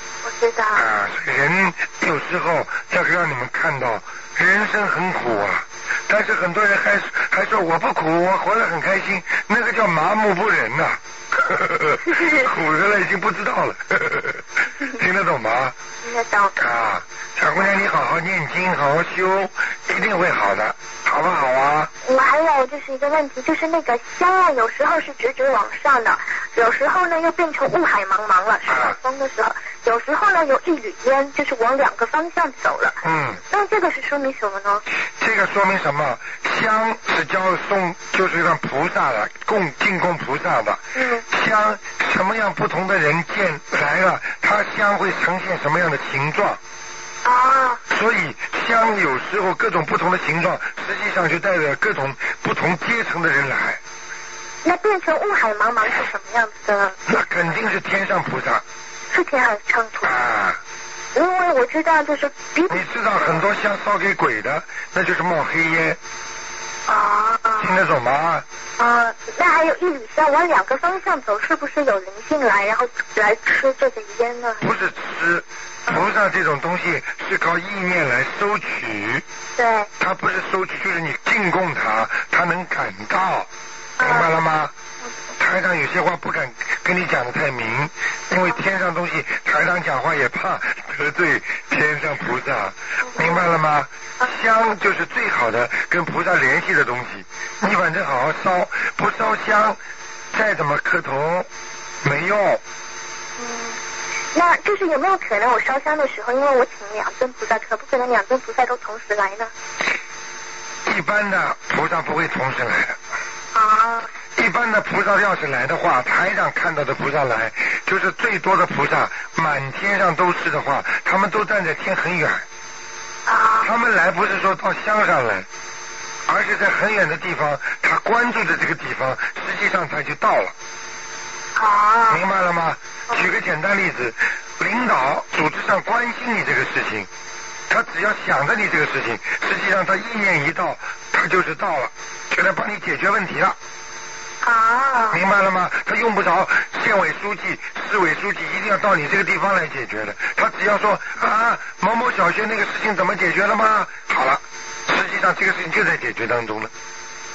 我知道。啊，人有时候要让你们看到，人生很苦啊。但是很多人还还说我不苦，我活得很开心，那个叫麻木不仁呐。苦着了已经不知道了，听得懂吗？听得懂。啊，小姑娘，你好好念经，好好修，一定会好的，好不好啊？我还有就是一个问题，就是那个香啊，有时候是直直往上的，有时候呢又变成雾海茫茫了，是晚风的时候，有时候呢有一缕烟，就是往两个方向走了。嗯。那这个是说明什么呢？这个说明什么？香是教送，就是让菩萨的供进供菩萨的。嗯。香什么样不同的人见来了，它香会呈现什么样的形状？啊。所以香有时候各种不同的形状，实际上就代表各种不同阶层的人来。那变成雾海茫茫是什么样子的呢？那肯定是天上菩萨。是天上菩萨。啊。因为我知道，就是比你知道很多香烧给鬼的，那就是冒黑烟。啊。听得懂吗？啊，那还有一缕香往两个方向走，是不是有灵性来，然后来吃这个烟呢？不是吃，菩萨这种东西是靠意念来收取。对。他不是收取，就是你进贡他，他能感到，明白了吗？台上有些话不敢跟你讲的太明，因为天上东西，台上讲话也怕得罪天上菩萨，明白了吗？香就是最好的跟菩萨联系的东西，你反正好好烧，不烧香，再怎么磕头没用。嗯，那就是有没有可能我烧香的时候，因为我请两尊菩萨，可不可能两尊菩萨都同时来呢？一般的菩萨不会同时来的。啊。一般的菩萨要是来的话，台上看到的菩萨来，就是最多的菩萨，满天上都是的话，他们都站在天很远。啊。他们来不是说到乡上来，而是在很远的地方，他关注的这个地方，实际上他就到了。啊。明白了吗？举个简单例子，领导组织上关心你这个事情，他只要想着你这个事情，实际上他意念一到，他就是到了，就来帮你解决问题了。啊。明白了吗？他用不着县委书记、市委书记一定要到你这个地方来解决的，他只要说啊，某某小学那个事情怎么解决了吗？好了，实际上这个事情就在解决当中了。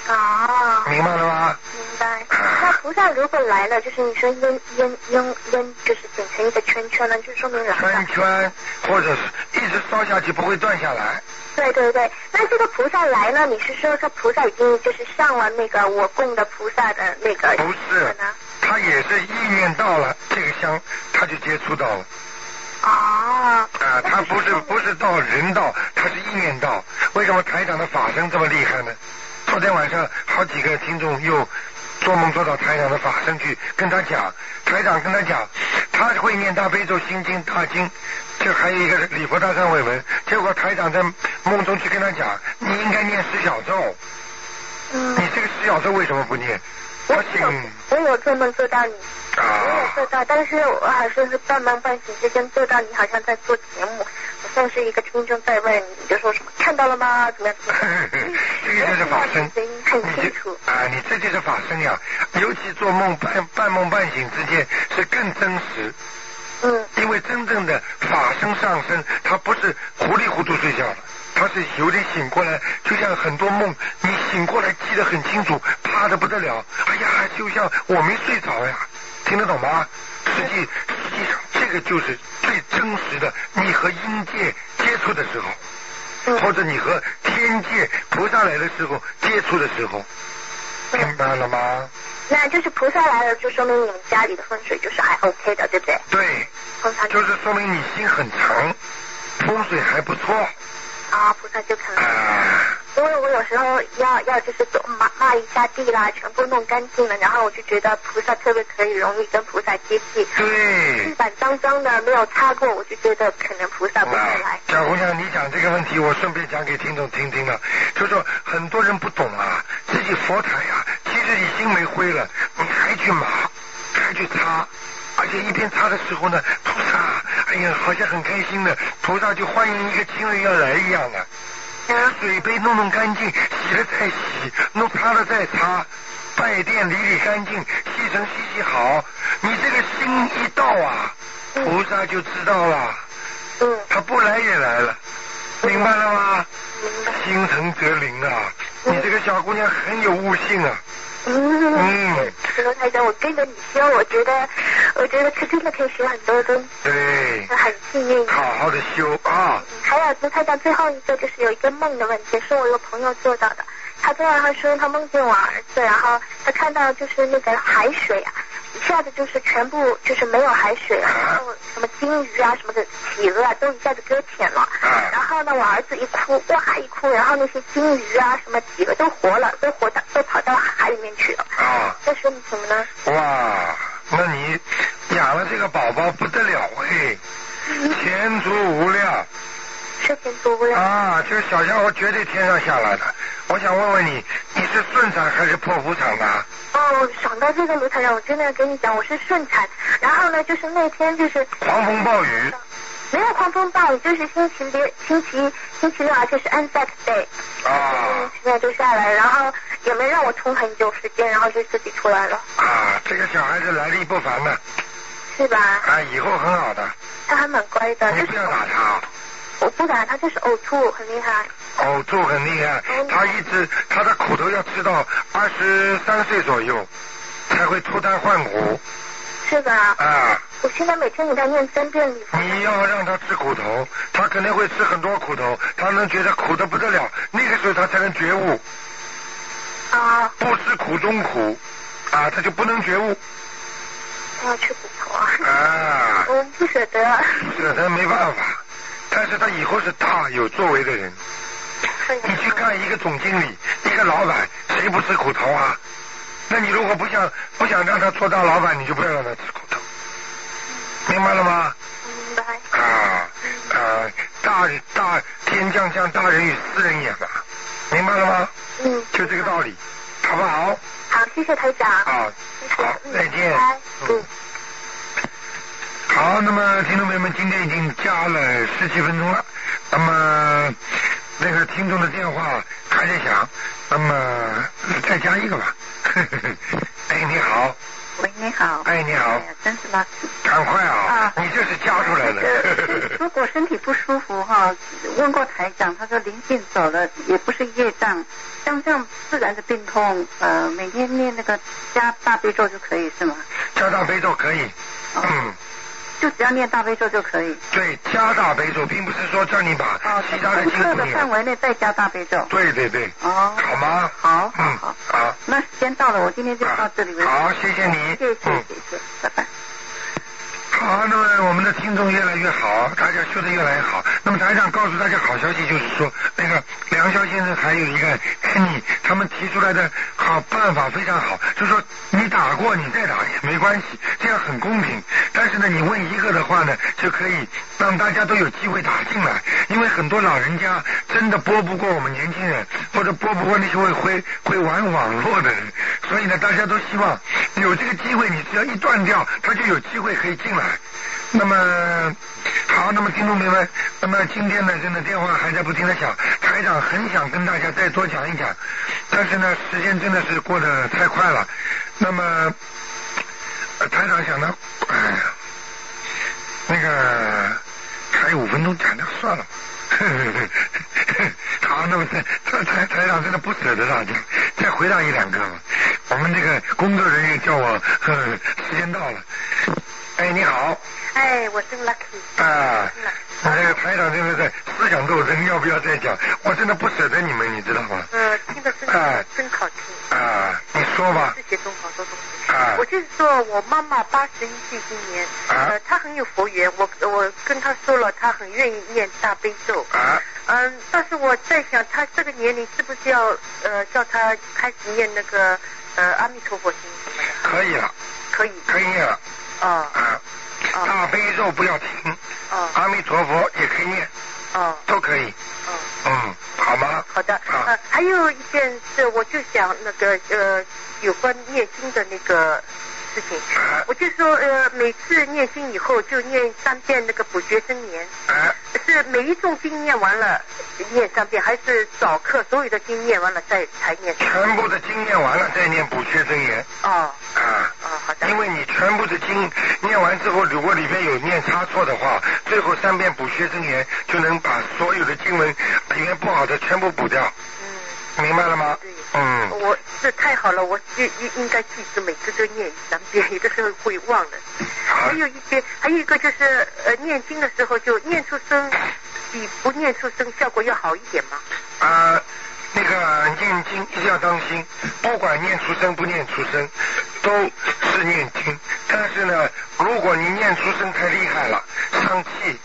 啊。明白了吗？明白。那菩萨如果来了，就是你说烟烟烟烟，就是剪成一个圈圈呢，就说明来了。圈圈，或者是一直烧下去不会断下来。对对对，那这个菩萨来了，你是说这菩萨已经就是上了那个我供的菩萨的那个？不是，他也是意念到了这个香，他就接触到了。啊。啊，他不是不是到人道，他是意念道。为什么台长的法身这么厉害呢？昨天晚上好几个听众又做梦做到台长的法身去跟他讲，台长跟他讲，他会念大悲咒、心经、大经。就还有一个礼佛大忏悔文，结果台长在梦中去跟他讲，你应该念十小咒。嗯。你这个十小咒为什么不念？我醒。我有做梦做到你。啊。我有做到，但是我好像是半梦半醒之间做到你好像在做节目，我像是一个听众在问你，就说什么看到了吗？怎么样？这个就是法身。很清楚。啊，你这就是法身呀！尤其做梦半半梦半醒之间是更真实。嗯，因为真正的法身上身，他不是糊里糊涂睡觉的，他是有点醒过来，就像很多梦，你醒过来记得很清楚，怕的不得了。哎呀，就像我没睡着呀，听得懂吗？实际实际上，这个就是最真实的，你和阴界接触的时候，或者你和天界菩萨来的时候接触的时候，明白了吗？那就是菩萨来了，就说明你们家里的风水就是还 OK 的，对不对？对，就是说明你心很诚，风水还不错。啊，菩萨就肯了。啊，因为我有时候要要就是走抹抹一下地啦，全部弄干净了，然后我就觉得菩萨特别可以容易跟菩萨接近。对地。板脏脏的没有擦过，我就觉得可能菩萨不会来啊。，小姑娘，你讲这个问题，我顺便讲给听众听听了。就说很多人不懂啊，自己佛台呀、其实已经没灰了，你还去抹，还去擦，而且一边擦的时候呢，菩萨，哎呀，好像很开心的，菩萨就欢迎一个亲人要来一样的。啊水杯弄弄干净，洗了再洗，弄擦了再擦，拜殿理理干净，吸尘洗洗好。你这个心一到啊，菩萨就知道了。嗯，他不来也来了，明白了吗？心诚则灵啊！你这个小姑娘很有悟性啊！嗯，嗯石头台长，我跟着你修，我觉得，我觉得他真的可以学很多东西，对，很幸运。好好的修啊！还有石头台长最后一个就是有一个梦的问题，是我一个朋友做到的。他昨晚他说他梦见我儿子，然后他看到就是那个海水啊，一下子就是全部就是没有海水了，然后什么金鱼啊什么的企鹅啊都一下子搁浅了。然后呢，我儿子一哭，哇一哭，然后那些金鱼啊什么企鹅都活了，都活到都跑到海里面去了。啊，这说明什么呢？哇，那你养了这个宝宝不得了哎，前途无量是钱多不了。啊！这个小家伙绝对天上下来的。我想问问你，你是顺产还是剖腹产的？哦，想到这个卢台长，我真的要跟你讲，我是顺产。然后呢，就是那天就是狂风暴雨。没有狂风暴雨，就是星期六、星期星期六，而且是 Anzac Day，啊。现在就下来，然后也没让我冲很久时间，然后就自己出来了，啊，这个小孩子来历不凡的，是吧？啊，以后很好的，他还蛮乖的，你不要打他。啊。我不打他，就是呕吐很厉害。呕吐很厉害，他一直他的苦头要吃到二十三岁左右才会脱胎换骨是吧？啊！我现在每天给他念三遍礼佛。你要让他吃苦头，他肯定会吃很多苦头，他能觉得苦的不得了，那个时候他才能觉悟，啊，不吃苦中苦啊，他就不能觉悟他要吃骨头啊。啊，我不舍得。舍得没办法，但是他以后是大有作为的人。你去看一个总经理，一个老板，谁不吃苦头啊？那你如果不想不想让他做大老板，你就不要让他吃苦头，明白了吗？明白。啊啊，大大天将降大人与斯人也嘛，明白了吗？嗯。就这个道理，好不好？好，谢谢台长。啊，好，再见。嗯。好，那么听众朋友们，今天已经加了十七分钟了，那么那个听众的电话还在响，那么再加一个吧。哎，你好，喂，你好。哎，你好哎，真是 lucky。赶快啊啊，你这是加出来的 如。果身体不舒服哈，问过台长，他说灵性走了，也不是业障，像这样自然的病痛，呃，每天念那个加大悲咒就可以是吗？加大悲咒可以，哦嗯，就只要念大悲咒就可以。对，加大悲咒，并不是说叫你把哦，其他的经不念范围内再加大悲咒。对对对，哦，好吗？好好嗯好，好。那时间到了，我今天就到这里为止。好，谢谢你。谢谢嗯谢谢，拜拜。好，那么我们的听众越来越好，大家说的越来越好。那么台长告诉大家好消息，就是说那个梁霄先生还有一个你他们提出来的好办法非常好，就是说你打过你再打也没关系，这样很公平。但是呢，你问一个的话呢，就可以让大家都有机会打进来，因为很多老人家真的拨不过我们年轻人，或者拨不过那些会会会玩网络的人，所以呢，大家都希望有这个机会，你只要一断掉，他就有机会可以进来。那么好，那么听众朋友们，那么今天呢，真的电话还在不停的响，台长很想跟大家再多讲一讲，但是呢，时间真的是过得太快了。那么、台长想呢，哎呀，那个还有五分钟讲那算了。他，那么台台台台长真的不舍得大家，再回答一两个吧。我们这个工作人员叫我，呵 呵时间到了。哎，你好，哎，我是 Lucky。啊，那个台长真的是思想斗争，要不要再讲？我真的不舍得你们，你知道吗？嗯，听得真哎真好听。啊，你说吧是写中好多东西。啊我就是说我妈妈八十一岁今年，啊呃，她很有佛缘，我我跟她说了，她很愿意念大悲咒。啊，嗯，但是我在想，她这个年龄是不是要呃叫她开始念那个呃阿弥陀佛经什么的？可以了，可以。可以念了哦啊。哦大悲咒不要停，哦阿弥陀佛也可以念，哦都可以。哦。嗯，好吗？好的，啊呃，还有一件事，我就想那个呃，有关念经的那个事情，啊我就说呃，每次念经以后就念三遍那个补觉真言，啊，是每一种经念完了念三遍，还是早课所有的经念完了再才念？全部的经念完了再念补缺真言哦啊。因为你全部的经念完之后，如果里面有念差错的话，最后三遍补学真言就能把所有的经文里面不好的全部补掉，嗯，明白了吗对？嗯，我这太好了，我就应应该记住每次都念三遍，有的时候会忘的。还有一些，还有一个就是呃，念经的时候就念出声，比不念出声效果要好一点吗？啊，那个念经一定要当心，不管念出声不念出声，都是念经。但是呢，如果你念出声太厉害了，伤气；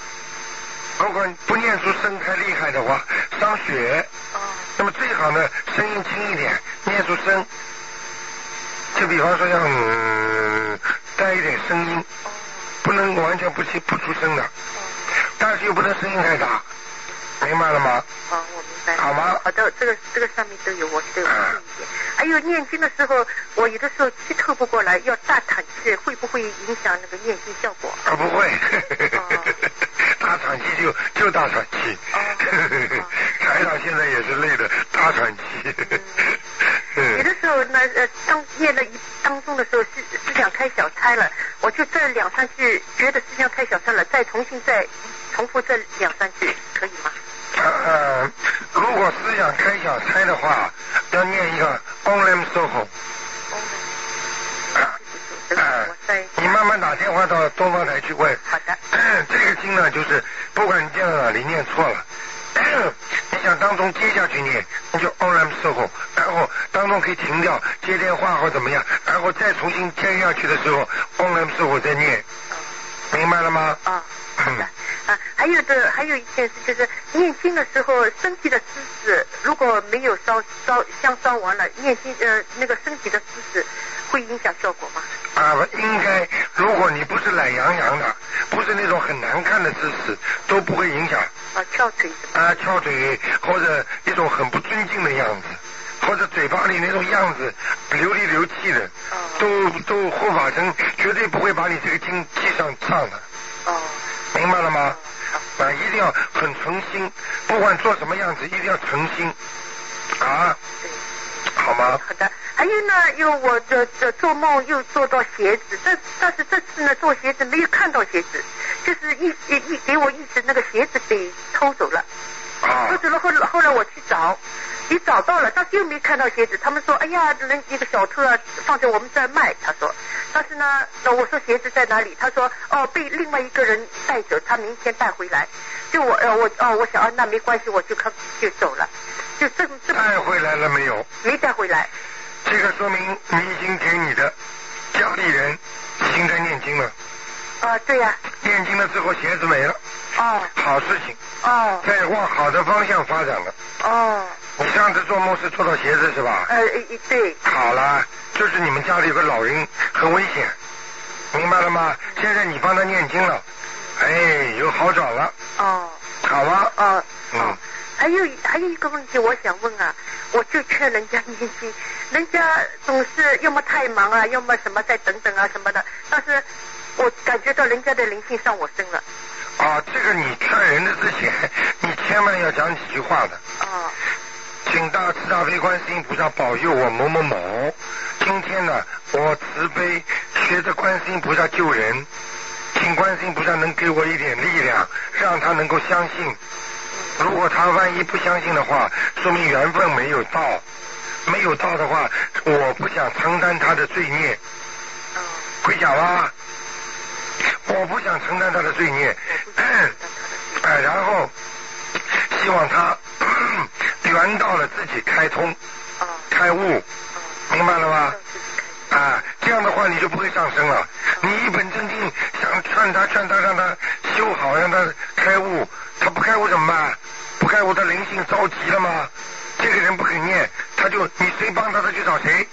如果不念出声太厉害的话，伤血。哦那么最好呢，声音轻一点，念出声。就比方说像嗯，带一点声音，哦不能完全不出不出声的，哦但是又不能声音太大，明白了吗？好，我明白。好吗好的，这个这个上面都有，我都有注意一点。还有念经的时候，我有的时候气透不过来，要大喘气，会不会影响那个念经效果？啊，不会哦，大喘气就就大喘气哦哦。台长现在也是累的，大喘气。有嗯的时候呢，呃，当念了一当中的时候是是想开小差了，我就这两三句觉得思想开小差了，再重新再重复这两三句，可以吗？呃，如果思想开小差的话，要念一个 Om Lam Soho。你慢慢打电话到东方台去问。好的，这个经呢，就是不管你念到哪里念错了，你想当中接下去念，你就 on lam Soho，然后当中可以停掉接电话或怎么样，然后再重新接下去的时候 on lam Soho 再念，明白了吗？啊，好的。啊，还有的还有一件事就是念经的时候，身体的姿势如果没有烧烧香烧完了，念经呃那个身体的姿势会影响效果吗？啊，应该，如果你不是懒洋洋的，不是那种很难看的姿势，都不会影响。啊，翘腿？啊，翘腿或者一种很不尊敬的样子，或者嘴巴里那种样子流里流气的，都都护法神绝对不会把你这个经记上上的，哦，明白了吗？啊，一定要很诚心，不管做什么样子，一定要诚心，啊，对。好吗？好的，还有呢，又我这这做梦又做到鞋子，这但是这次呢做鞋子没有看到鞋子，就是一一一给我一直那个鞋子被偷走了，啊偷走了后来后来我去找，也找到了，但是又没看到鞋子，他们说哎呀那一个小偷啊放在我们这儿卖，他说，但是呢那我说鞋子在哪里？他说哦被另外一个人带走，他明天带回来，就我呃我哦我想啊那没关系我就看就走了，就这这么带回来了没有？没带回来。这个说明你已经给你的家里人已经在念经了，啊，对呀、念经了之后鞋子没了，哦。好事情，哦在往好的方向发展了。哦，你上次做梦是做到鞋子是吧？呃，一对，好了，就是你们家里有个老人很危险，明白了吗？现在你帮他念经了，哎，有好转了，哦好吗？哦嗯哦，还有还有一个问题我想问啊，我就劝人家念经，人家总是要么太忙啊，要么什么再等等啊什么的，但是我感觉到人家的灵性上我身了，啊，这个你劝人的之前，你千万要讲几句话的。啊请大慈大悲观世音菩萨保佑我某某某。今天呢，我慈悲学着观世音菩萨救人，请观世音菩萨能给我一点力量，让他能够相信。如果他万一不相信的话，说明缘分没有到。没有到的话，我不想承担他的罪孽。哦，会讲吗？我不想承担他的罪孽。哎，然后希望他 缘到了自己开通、哦开悟，哦明白了吗？啊，这样的话你就不会上升了。你一本正经想劝他劝他让他修好，让他开悟，他不开悟怎么办？不开悟他灵性着急了吗？这个人不肯念，他就你谁帮他，他去找谁。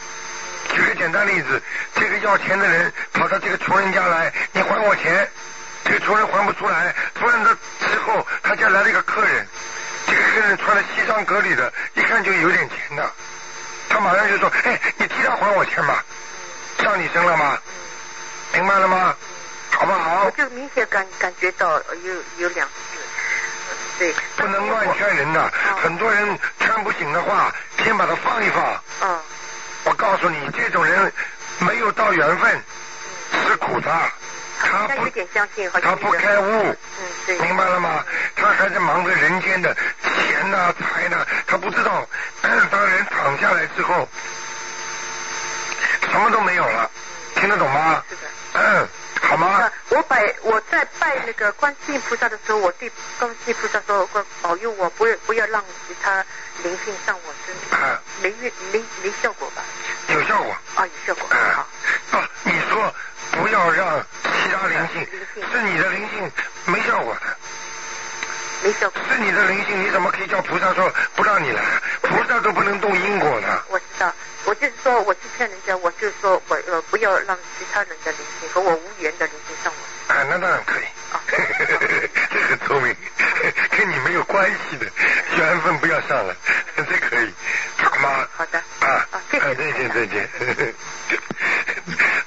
举个简单例子，这个要钱的人跑到这个穷人家来，你还我钱，这个穷人还不出来，突然的之后他家来了一个客人，这个客人穿的西装革履的，一看就有点钱的，他马上就说，哎，你替他还我钱吧，上你身了吗？明白了吗？好不好？我就明显感感觉到有有两次，对。不能乱劝人的，很多人劝不醒的话，先把它放一放。嗯。我告诉你，这种人没有到缘分，吃苦的。他不，他不开悟。明白了吗？他还在忙着人间的钱呐、财呐，他不知道，当人躺下来之后，什么都没有了。听得懂吗？嗯，好吗？我拜我在拜那个观世音菩萨的时候，我对观世音菩萨说：“保佑我，不要不要让其他灵性上我身上。”没没没没效果吧？有效果。啊，有效果。好。啊，你说不要让其他灵性，是你的灵性没效果的。没效果。是你的灵性，你怎么可以叫菩萨说不让你来？菩萨都不能动因果呢。我知道，我就是说，我去骗人家，我就说我呃不要让其他人的灵性和我无缘的灵性上我。啊，那当然可以。啊。这很聪明，跟你没有关系的缘分不要上了，这可以，好吗？好的。啊。啊，谢谢。再见再见。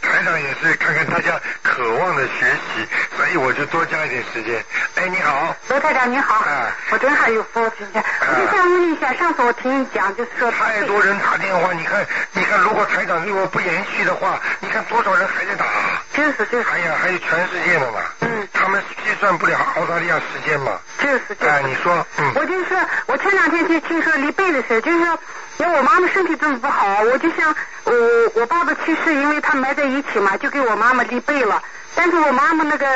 台长也是看看大家渴望的学习，所以我就多加一点时间。哎，你好。罗台长你好。啊。我真还有福今天。我就想问一下，上次我听你讲，就是说。太多人打电话，你看，你看，如果台长如果不延续的话，你看多少人还在打。就是就是。哎呀，还有全世界的嘛。嗯。他们计算不了澳大利亚时间嘛。就是就是。哎，你说。嗯。我就是我前两天去听说离背的事，就是说，因为我妈妈身体这么不好，我就想，我我爸爸去世，因为他埋在一起嘛，就给我妈妈立碑了。但是我妈妈那个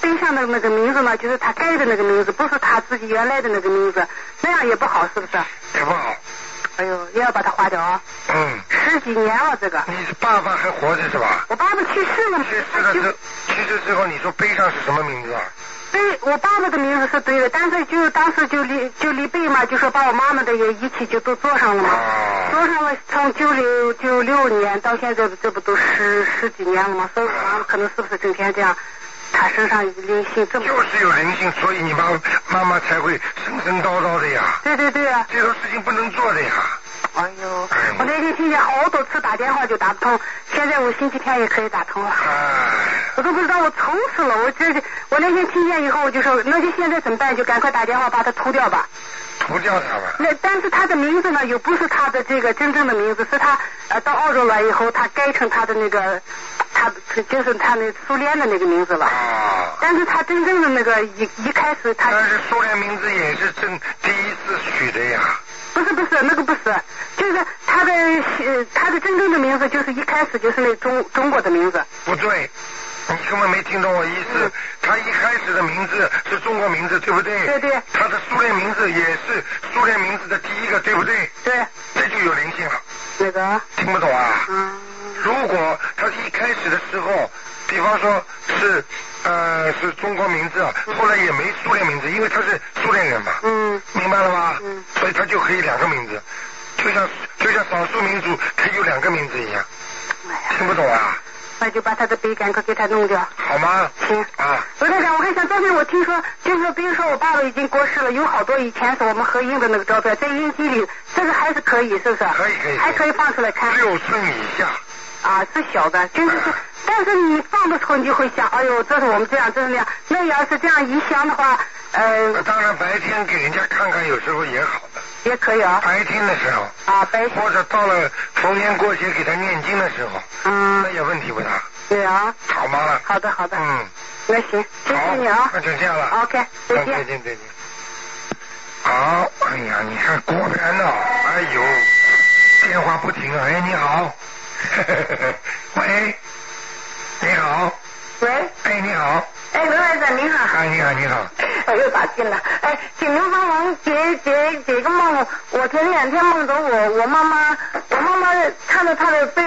碑上的那个名字呢，就是她盖的那个名字，不是她自己原来的那个名字，那样也不好，是不是？也不好。哎呦，也要把它划掉啊！嗯。十几年了，这个。你爸爸还活着是吧？我爸爸去世了。去世了之去世之后，你说碑上是什么名字啊？对，我爸爸的名字是对的，但是就当时就离就立碑嘛，就说把我妈妈的也一起就都做上了嘛，做上了，从九六九六年到现在，这不都十十几年了嘛，所以我妈妈可能是不是整天这样，她身上灵性这么。就是有灵性，所以你妈妈妈才会神神叨叨的呀。对对对啊。这种事情不能做的呀。哎呦，我那天听见好多次打电话就打不通，现在我星期天也可以打通了。我都不知道我愁死了，我这我那天听见以后我就说，那就现在怎么办？就赶快打电话把它涂掉吧。涂掉它吧。那但是他的名字呢，又不是他的这个真正的名字，是他呃到澳洲来以后，他改成他的那个，他就是他那苏联的那个名字了。啊。但是他真正的那个一一开始他。但是苏联名字也是真第一次取的呀。不是不是那个不是，就是他的呃他的真正的名字就是一开始就是那中中国的名字。不对，你根本没听懂我意思。他一开始的名字是中国名字，对不对？对对。他的苏联名字也是苏联名字的第一个，对不对？对。这就有灵性了。那个。听不懂啊？嗯。如果他一开始的时候，比方说是呃是中国名字，后来也没苏联名字，因为他是苏联人嘛。嗯。明白了吗？嗯。所以他就可以两个名字，就像就像少数民族可以有两个名字一样。听不懂啊？那就把他的笔赶快给他弄掉。好吗？行。啊。罗队长，我还想昨天我听说，就是说，比如说我爸爸已经过世了，有好多以前是我们合影的那个照片，在印机里，这个还是可以，是不是？可以可以。还可以放出来看。六寸以下。啊，是小的，就是说，但是你放的时候你就会想，哎呦，这是我们这样，这是那样。那要是这样一想的话，呃。当然，白天给人家看看，有时候也好的。也可以啊。白天的时候。啊，白天。或者到了逢年过节给他念经的时候。嗯。那也问题不大。对啊。好吗？好的，好的。嗯。那行，谢谢你啊。那就这样了。OK，再见。再见，再见。好，哎呀，你看果然呢，哎呦，电话不停啊，哎，你好。喂，你好。喂。哎，你好。哎，刘先生你好。哎，你好，你好。我又打进了。哎，请您帮忙解解解个梦。我前两天梦着我我妈妈，我妈妈看到她的背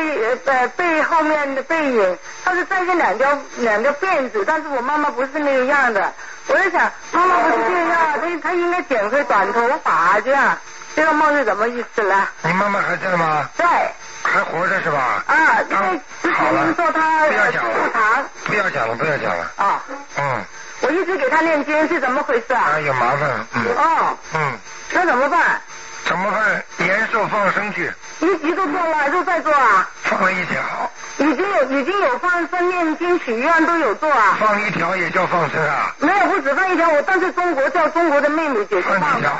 呃背后面的背影，她是带着两条两条辫子，但是我妈妈不是那个样的。我在想，妈妈不是这样，她她应该剪回短头发这样。这个梦是什么意思呢？你妈妈还在吗？在。还活着是吧？啊，因为之前您说他不要讲了，不要讲了，不要讲了。啊。嗯。我一直给他念经是怎么回事啊？啊，有麻烦。嗯。哦。嗯。那怎么办？怎么办？延寿放生去。一集都做了，又在做啊？放了一条。已经有已经有放生、念经、许愿都有做啊。放一条也叫放生啊？没有，不止放一条，我但是中国叫中国的妹妹姐姐放一条？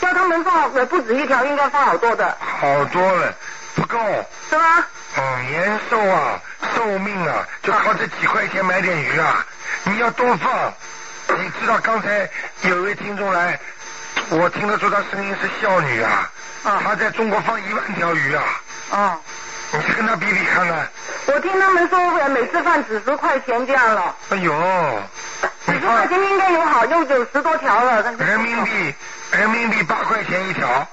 叫他们放呃不止一条，应该放好多的。好多了，不够。是吗？嗯，延寿啊，寿命啊，就靠这几块钱买点鱼啊！你要多放。你知道刚才有一位听众来，我听得出他声音是孝女啊。啊。他在中国放一万条鱼啊。啊。你去跟他比比看看。我听他们说每次放几十块钱这样了。哎呦。几十块钱应该有好有九十多条了。人民币，人民币八块钱一条。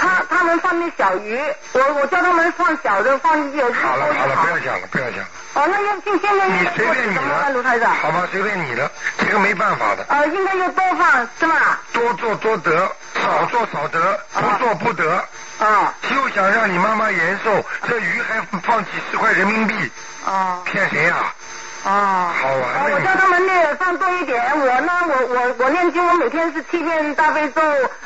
他他们放那小鱼，我我叫他们放小的，放有好了好了，不要讲了，不要讲。哦，那要现现在你随便你了，卢台长。好吧，随便你了，这个没办法的。呃，应该要多放是吗？多做多得，少做少得，不做不得。啊。就想让你妈妈延寿，这鱼还放几十块人民币。啊。骗谁呀？啊，好玩我叫他们念放多一点，我呢，我我我念经，我每天是七遍大悲咒，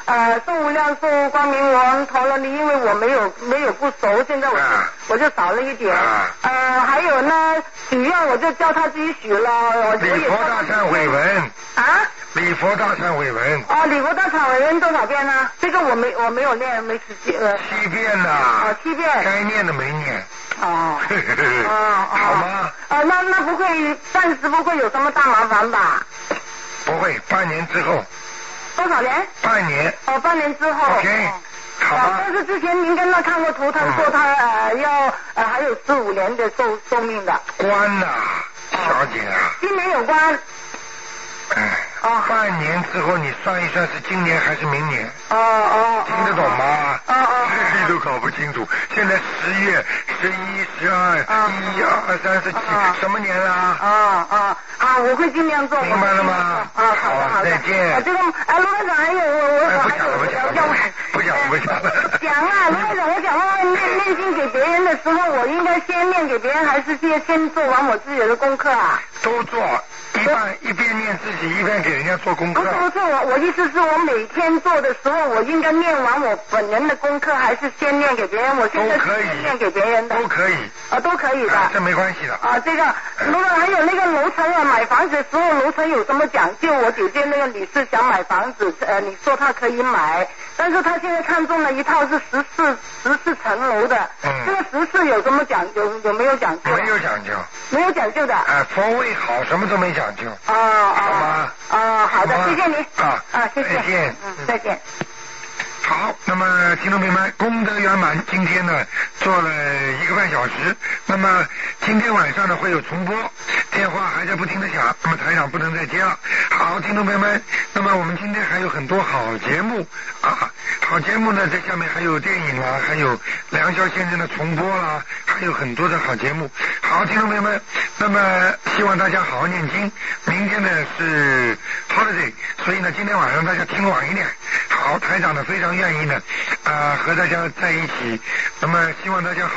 呃，诵无量寿光明王陀罗尼，因为我没有没有不熟，现在我就我就少了一点，呃，还有呢，许愿我就叫他自己许了，礼佛大忏悔文。啊，礼佛大忏悔文。啊，礼佛大忏悔文多少遍呢？这个我没我没有念，没时间呃，七遍呐，啊，七遍，该念的没念。哦，哦，好吗？啊，那那不会，暂时不会有什么大麻烦吧？不会，半年之后。多少年？半年。哦，半年之后。OK，好吧。但是之前您跟他看过图，他说他呃要呃还有十五年的寿寿命的。关呐，小姐啊。今年有关。哎。哦。半年之后，你算一算是今年还是明年？哦哦。听得懂吗？哦哦。日历都搞不清楚，现在十月、十一、十二、一、二、三、四、七，什么年了？啊啊啊！我会尽量做。明白了吗？啊，好的好的。再见。这个哎，罗院长还有我我不讲了不讲了不讲了不讲了。讲啊，罗院长，我讲话念念经给别人的时候，我应该先念给别人，还是先先做完我自己的功课啊？都做，一半一边念自己，一边给人家做功课。不是不是，我我意思是我每天做的时候，我应该念完我本人的功课，还是先念给别人？我现在先念给别人的。都可以。啊，都可以的。这没关系的。啊，这个，如果还有那个楼层啊，买房子的时候楼层有什么讲究？我姐姐那个女士想买房子，呃，你说她可以买，但是她现在看中了一套是十四十四层楼的。嗯。这个十四有什么讲究？有没有讲究？没有讲究。没有讲究的。哎，方位好，什么都没讲究。哦哦。好吗？哦，好的，谢谢你。啊啊，谢谢。再见。嗯，再见。好，那么听众朋友们，功德圆满，今天呢做了一个半小时，那么今天晚上呢会有重播，电话还在不停的响，那么台长不能再接了。好，听众朋友们，那么我们今天还有很多好节目啊，好节目呢在下面还有电影啦，还有梁霄先生的重播啦，还有很多的好节目。好，听众朋友们，那么希望大家好好念经，明天呢是 holiday，所以呢今天晚上大家听晚一点。好，台长呢非常愿意呢，啊和大家在一起，那么希望大家好。